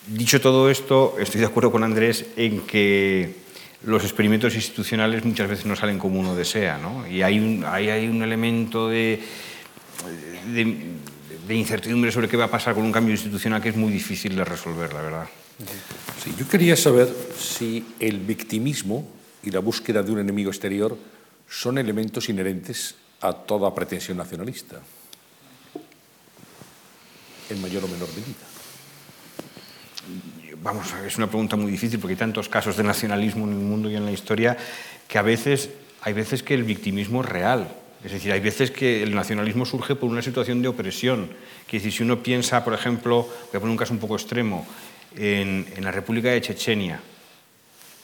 Dicho todo esto, estoy de acuerdo con Andrés en que los experimentos institucionales muchas veces no salen como uno desea, ¿no? y hay un, hay, un elemento de, incertidumbre sobre qué va a pasar con un cambio institucional que es muy difícil de resolver, la verdad. Sí, yo quería saber si el victimismo y la búsqueda de un enemigo exterior son elementos inherentes a toda pretensión nacionalista en mayor o menor medida? Vamos, es una pregunta muy difícil porque hay tantos casos de nacionalismo en el mundo y en la historia que a veces hay veces que el victimismo es real. Es decir, hay veces que el nacionalismo surge por una situación de opresión. Que si uno piensa, por ejemplo, voy a poner un caso un poco extremo, en, en la República de Chechenia,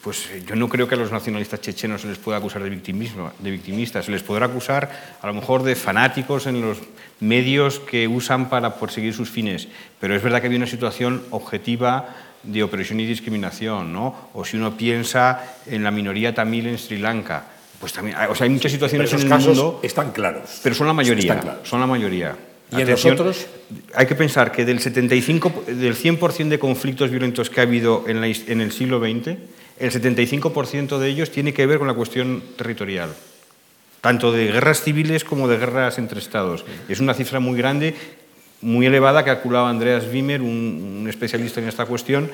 pues eh, yo no creo que a los nacionalistas chechenos se les pueda acusar de, victimismo, de victimistas, se les podrá acusar a lo mejor de fanáticos en los medios que usan para perseguir sus fines, pero es verdad que había una situación objetiva de opresión y discriminación, ¿no? O si uno piensa en la minoría tamil en Sri Lanka, pues también, o sea, hay muchas situaciones en el casos mundo, están claros. Pero son la mayoría, son la mayoría. ¿Y en nosotros? Hay que pensar que del 75, del 100% de conflictos violentos que ha habido en, en el siglo XX, el 75% de ellos tiene que ver con la cuestión territorial, tanto de guerras civiles como de guerras entre estados. Es una cifra muy grande, muy elevada, que ha calculado Andreas Wimmer, un, especialista en esta cuestión,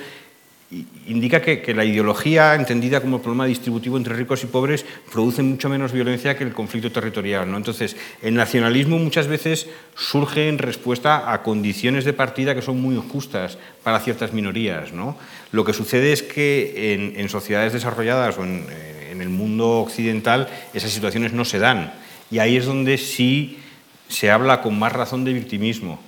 indica que, la ideología, entendida como problema distributivo entre ricos y pobres, produce mucho menos violencia que el conflicto territorial. ¿no? Entonces, el nacionalismo muchas veces surge en respuesta a condiciones de partida que son muy injustas para ciertas minorías. ¿no? Lo que sucede es que en, sociedades desarrolladas o en, en el mundo occidental esas situaciones no se dan. Y ahí es donde sí se habla con más razón de victimismo.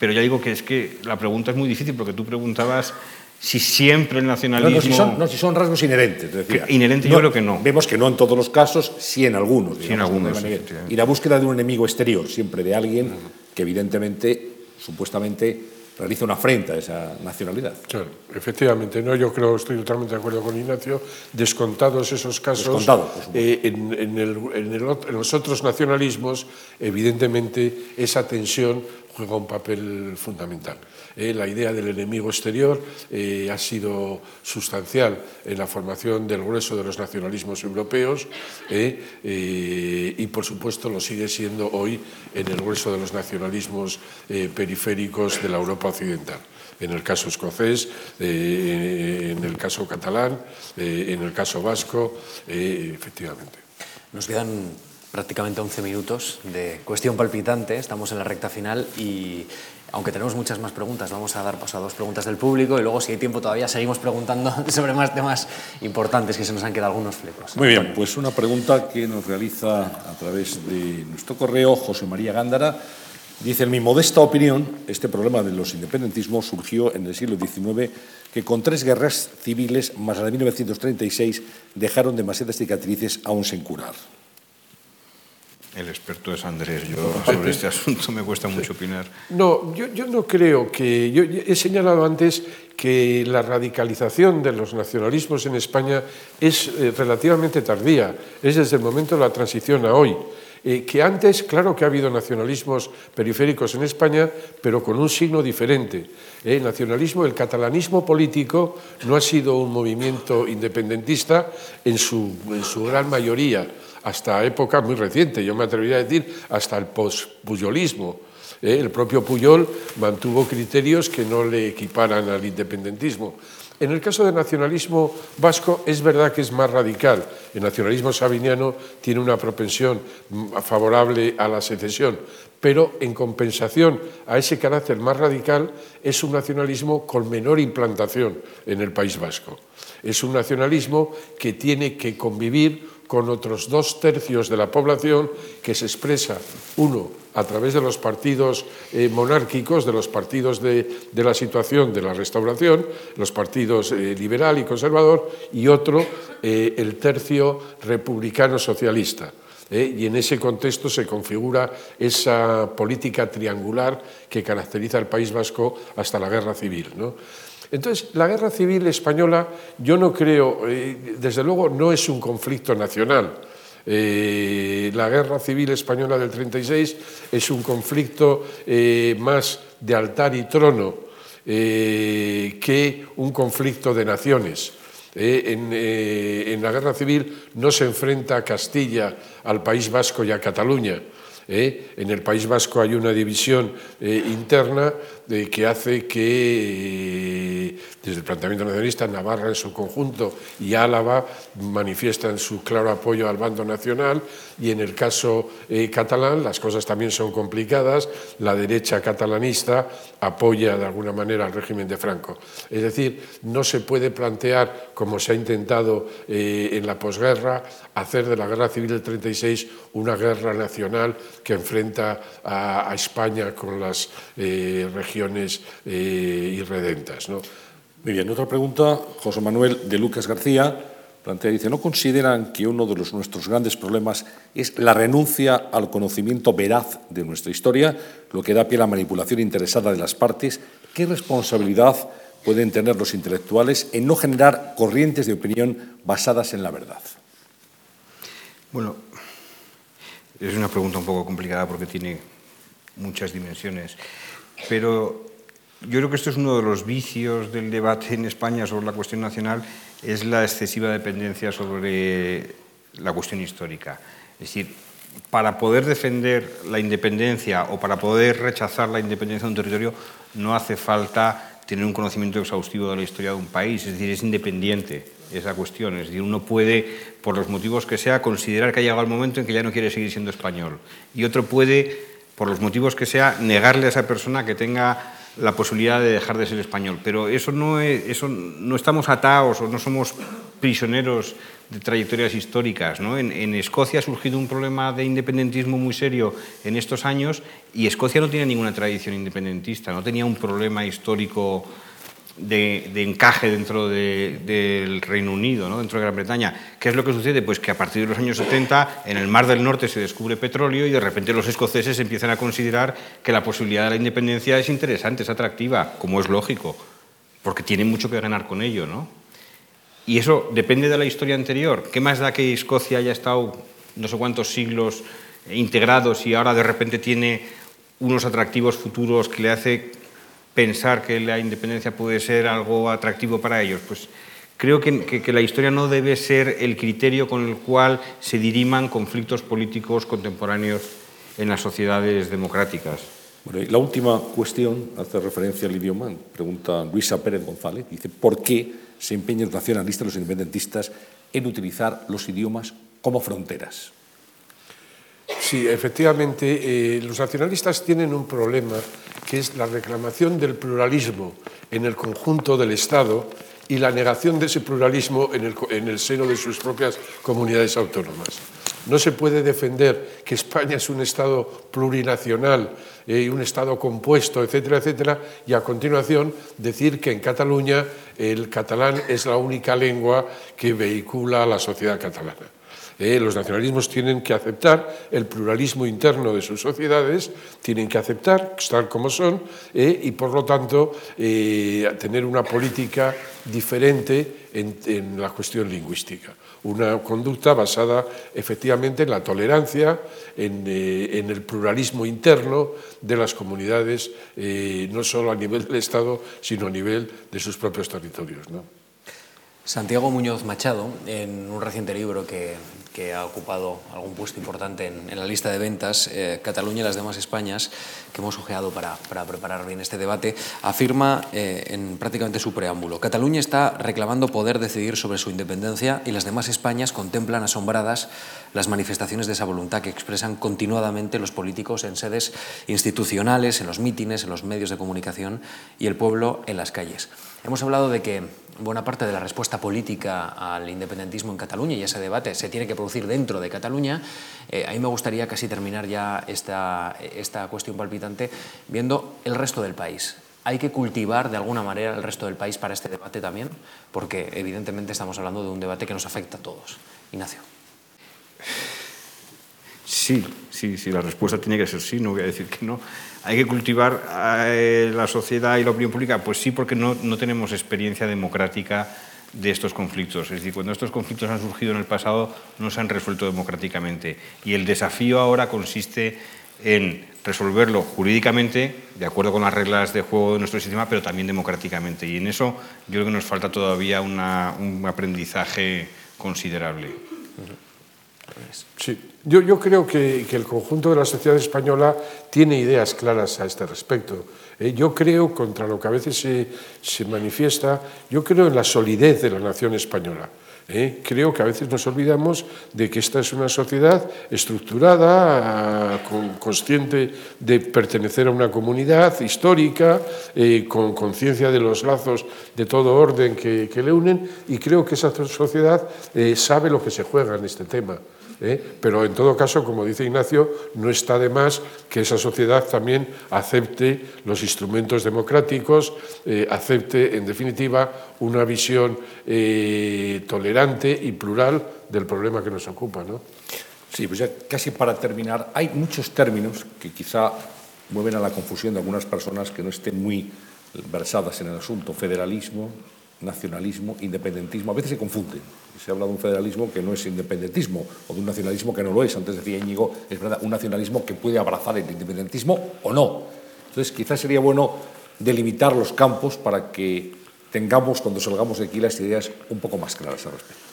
Pero ya digo que es que la pregunta es muy difícil porque tú preguntabas si siempre el nacionalismo... No, si son, rasgos inherentes. Decía. Inherentes yo creo que no. Vemos que no en todos los casos, sí en algunos. sí en algunos. y la búsqueda de un enemigo exterior, siempre de alguien que evidentemente, supuestamente, realiza una afrenta a esa nacionalidad. Claro, efectivamente, no, yo creo, estoy totalmente de acuerdo con Ignacio, descontados esos casos, eh, en, en, los otros nacionalismos, evidentemente, esa tensión juega un papel fundamental. Eh, la idea del enemigo exterior eh, ha sido sustancial en la formación del grueso de los nacionalismos europeos eh, y, por supuesto, lo sigue siendo hoy en el grueso de los nacionalismos periféricos de la Europa occidental en el caso escocés, en el caso catalán, en el caso vasco, efectivamente. Nos quedan prácticamente 11 minutos de cuestión palpitante, estamos en la recta final y aunque tenemos muchas más preguntas, vamos a dar paso a dos preguntas del público y luego, si hay tiempo todavía, seguimos preguntando sobre más temas importantes que se nos han quedado algunos flecos. Muy bien, pues una pregunta que nos realiza a través de nuestro correo José María Gándara. Dice, en mi modesta opinión, este problema de los independentismos surgió en el siglo XIX, que con tres guerras civiles, más la de 1936, dejaron demasiadas cicatrices aún sin curar. El experto es Andrés. Yo sobre este asunto me cuesta mucho opinar. No, yo, no creo que... Yo he señalado antes que la radicalización de los nacionalismos en España es eh, relativamente tardía, es desde el momento de la transición a hoy. Eh, que antes, claro que ha habido nacionalismos periféricos en España, pero con un signo diferente. Eh, el nacionalismo, el catalanismo político no ha sido un movimiento independentista en su, en su gran mayoría hasta época muy reciente, yo me atrevería a decir hasta el post-puyolismo. ¿eh? El propio Puyol mantuvo criterios que no le equiparan al independentismo. En el caso del nacionalismo vasco es verdad que es más radical. El nacionalismo sabiniano tiene una propensión favorable a la secesión, pero en compensación a ese carácter más radical es un nacionalismo con menor implantación en el País Vasco. Es un nacionalismo que tiene que convivir con otros dos tercios de la población que se expresa, uno, a través de los partidos eh, monárquicos, de los partidos de, la situación de la restauración, los partidos eh, liberal y conservador, y otro, eh, el tercio republicano socialista. y en ese contexto se configura esa política triangular que caracteriza al País Vasco hasta la guerra civil. Entonces, la guerra civil española, yo no creo, desde luego, no es un conflicto nacional eh, la guerra civil española del 36 es un conflicto eh, más de altar y trono eh, que un conflicto de naciones. En, en, la guerra civil no se enfrenta Castilla al País Vasco y a Cataluña. En el País Vasco hay una división interna que hace que desde el planteamiento nacionalista Navarra en su conjunto y Álava manifiestan su claro apoyo al bando nacional y en el caso eh, catalán las cosas también son complicadas. La derecha catalanista apoya de alguna manera al régimen de Franco. Es decir, no se puede plantear, como se ha intentado eh, en la posguerra, hacer de la guerra civil del 36 una guerra nacional que enfrenta a, España con las eh, eh, irredentas. ¿no? Muy bien, otra pregunta, José Manuel de Lucas García, plantea, dice, ¿no consideran que uno de los, nuestros grandes problemas es la renuncia al conocimiento veraz de nuestra historia, lo que da pie a la manipulación interesada de las partes? ¿Qué responsabilidad pueden tener los intelectuales en no generar corrientes de opinión basadas en la verdad? Bueno, es una pregunta un poco complicada porque tiene muchas dimensiones. Pero yo creo que esto es uno de los vicios del debate en España sobre la cuestión nacional, es la excesiva dependencia sobre la cuestión histórica. Es decir, para poder defender la independencia o para poder rechazar la independencia de un territorio no hace falta tener un conocimiento exhaustivo de la historia de un país, es decir, es independiente esa cuestión. Es decir, uno puede, por los motivos que sea, considerar que ha llegado el momento en que ya no quiere seguir siendo español. Y otro puede por los motivos que sea, negarle a esa persona que tenga la posibilidad de dejar de ser español. Pero eso no, es, eso no estamos atados o no somos prisioneros de trayectorias históricas. ¿no? En, en, Escocia ha surgido un problema de independentismo muy serio en estos años y Escocia no tiene ninguna tradición independentista, no tenía un problema histórico de, encaje dentro del Reino Unido, ¿no? dentro de Gran Bretaña. ¿Qué es lo que sucede? Pues que a partir de los años 70 en el Mar del Norte se descubre petróleo y de repente los escoceses empiezan a considerar que la posibilidad de la independencia es interesante, es atractiva, como es lógico, porque tienen mucho que ganar con ello. ¿no? Y eso depende de la historia anterior. ¿Qué más da que Escocia haya estado no sé cuántos siglos integrados y ahora de repente tiene unos atractivos futuros que le hace pensar que la independencia puede ser algo atractivo para ellos? Pues creo que, la historia no debe ser el criterio con el cual se diriman conflictos políticos contemporáneos en las sociedades democráticas. la última cuestión hace referencia al idioma. Pregunta Luisa Pérez González. Dice, ¿por qué se empeñan los nacionalistas, los independentistas, en utilizar los idiomas como fronteras? Sí, efectivamente, eh, los nacionalistas tienen un problema que es la reclamación del pluralismo en el conjunto del Estado y la negación de ese pluralismo en el, seno de sus propias comunidades autónomas. No se puede defender que España es un Estado plurinacional eh, un Estado compuesto, etcétera, etcétera, y a continuación decir que en Cataluña el catalán es la única lengua que vehicula la sociedad catalana. Eh, los nacionalismos tienen que aceptar el pluralismo interno de sus sociedades, tienen que aceptar estar como son eh, y, por lo tanto, eh, tener una política diferente en, la cuestión lingüística. Una conducta basada efectivamente en la tolerancia, en, el pluralismo interno de las comunidades, no solo a nivel del Estado, sino a nivel de sus propios territorios. Santiago Muñoz Machado, en un reciente libro que, ha ocupado algún puesto importante en, la lista de ventas, eh, Cataluña y las demás Españas, que hemos ojeado para, preparar bien este debate, afirma eh, en prácticamente su preámbulo, Cataluña está reclamando poder decidir sobre su independencia y las demás Españas contemplan asombradas las manifestaciones de esa voluntad que expresan continuadamente los políticos en sedes institucionales, en los mítines, en los medios de comunicación y el pueblo en las calles. Hemos hablado de que buena parte de la respuesta política al independentismo en Cataluña y ese debate se tiene que producir dentro de Cataluña, eh, a mí me gustaría casi terminar ya esta, esta cuestión palpitante viendo el resto del país. ¿Hay que cultivar de alguna manera el resto del país para este debate también? Porque evidentemente estamos hablando de un debate que nos afecta a todos. Ignacio. Sí, sí, sí, la respuesta tiene que ser sí, no voy a decir que no. ¿Hay que cultivar eh, la sociedad y la opinión pública? Pues sí, porque no, no tenemos experiencia democrática de estos conflictos. Es decir, cuando estos conflictos han surgido en el pasado, no se han resuelto democráticamente. Y el desafío ahora consiste en resolverlo jurídicamente, de acuerdo con las reglas de juego de nuestro sistema, pero también democráticamente. Y en eso yo creo que nos falta todavía un aprendizaje considerable. Sí, yo, creo que, el conjunto de la sociedad española tiene ideas claras a este respecto. Eh, yo creo, contra lo que a veces se, manifiesta, yo creo en la solidez de la nación española. Eh, creo que a veces nos olvidamos de que esta es una sociedad estructurada, con, consciente de pertenecer a una comunidad histórica, eh, con conciencia de los lazos de todo orden que, que, le unen, y creo que esa sociedad sabe lo que se juega en este tema. ¿Eh? pero en todo caso, como dice Ignacio, no está de más que esa sociedad también acepte los instrumentos democráticos, eh, acepte, en definitiva, una visión eh, tolerante y plural del problema que nos ocupa. ¿no? Sí, pues ya casi para terminar, hay muchos términos que quizá mueven a la confusión de algunas personas que no estén muy versadas en el asunto. Federalismo, nacionalismo, independentismo, a veces se confunden. Se habla de un federalismo que no es independentismo o de un nacionalismo que no lo es. Antes decía Íñigo, es verdad, un nacionalismo que puede abrazar el independentismo o no. Entonces, quizás sería bueno delimitar los campos para que tengamos, cuando salgamos de aquí, las ideas un poco más claras al respecto.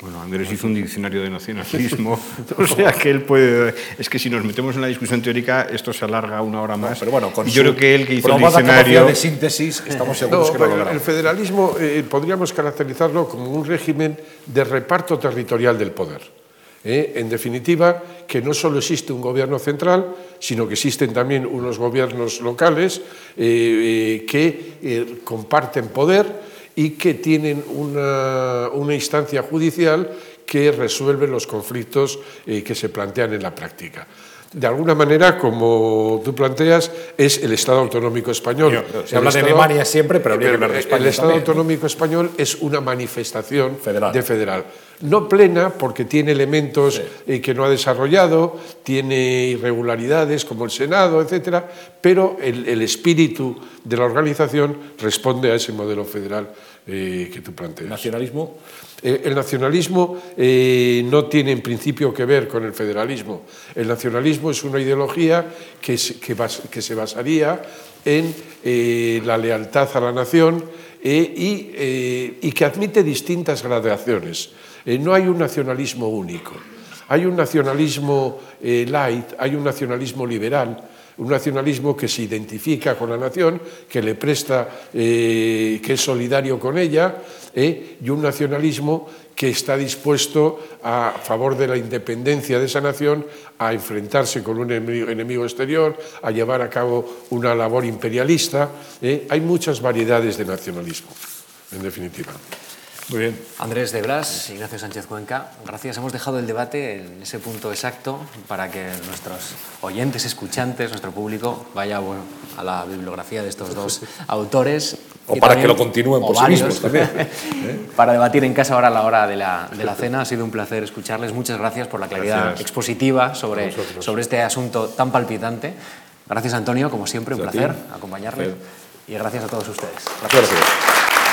Bueno, Andrés hizo un diccionario de nacionalismo, o sea que él puede... Es que si nos metemos en la discusión teórica, esto se alarga una hora más. No, pero bueno, con y yo creo que él que hizo el diccionario... de síntesis, estamos seguros no, que lo El federalismo eh, podríamos caracterizarlo como un régimen de reparto territorial del poder. ¿eh? En definitiva, que no solo existe un gobierno central, sino que existen también unos gobiernos locales eh, que comparten poder y que tienen una, una instancia judicial que resuelve los conflictos eh, que se plantean en la práctica. De alguna manera, como tú planteas, es el Estado autonómico español. Yo, se habla Estado, de Alemania siempre, pero habría que hablar de España El Estado también, autonómico español es una manifestación federal. de federal. No plena, porque tiene elementos sí. eh, que no ha desarrollado, tiene irregularidades como el Senado, etcétera, pero el, el espíritu de la organización responde a ese modelo federal eh, que tú planteas. ¿Nacionalismo? Eh, el nacionalismo eh, no tiene en principio que ver con el federalismo. El nacionalismo es una ideología que, que, bas, que se basaría en la lealtad a la nación y, y, que admite distintas gradaciones. no hay un nacionalismo único. Hay un nacionalismo light, hay un nacionalismo liberal, un nacionalismo que se identifica con la nación, que le presta, eh, que es solidario con ella, eh, y un nacionalismo que está dispuesto a favor de la independencia de esa nación a enfrentarse con un enemigo, exterior, a llevar a cabo una labor imperialista. Eh. Hay muchas variedades de nacionalismo, en definitiva. Muy bien. Andrés de Blas, Ignacio Sánchez Cuenca, gracias. Hemos dejado el debate en ese punto exacto para que nuestros oyentes, escuchantes, nuestro público vaya bueno, a la bibliografía de estos dos autores. O para también, que lo continúen por sí mismos también. ¿eh? Para debatir en casa ahora a la hora de la, de la, cena. Ha sido un placer escucharles. Muchas gracias por la claridad gracias. expositiva sobre, sobre este asunto tan palpitante. Gracias, Antonio, como siempre, un placer acompañarle. Y gracias a todos ustedes. Gracias. gracias.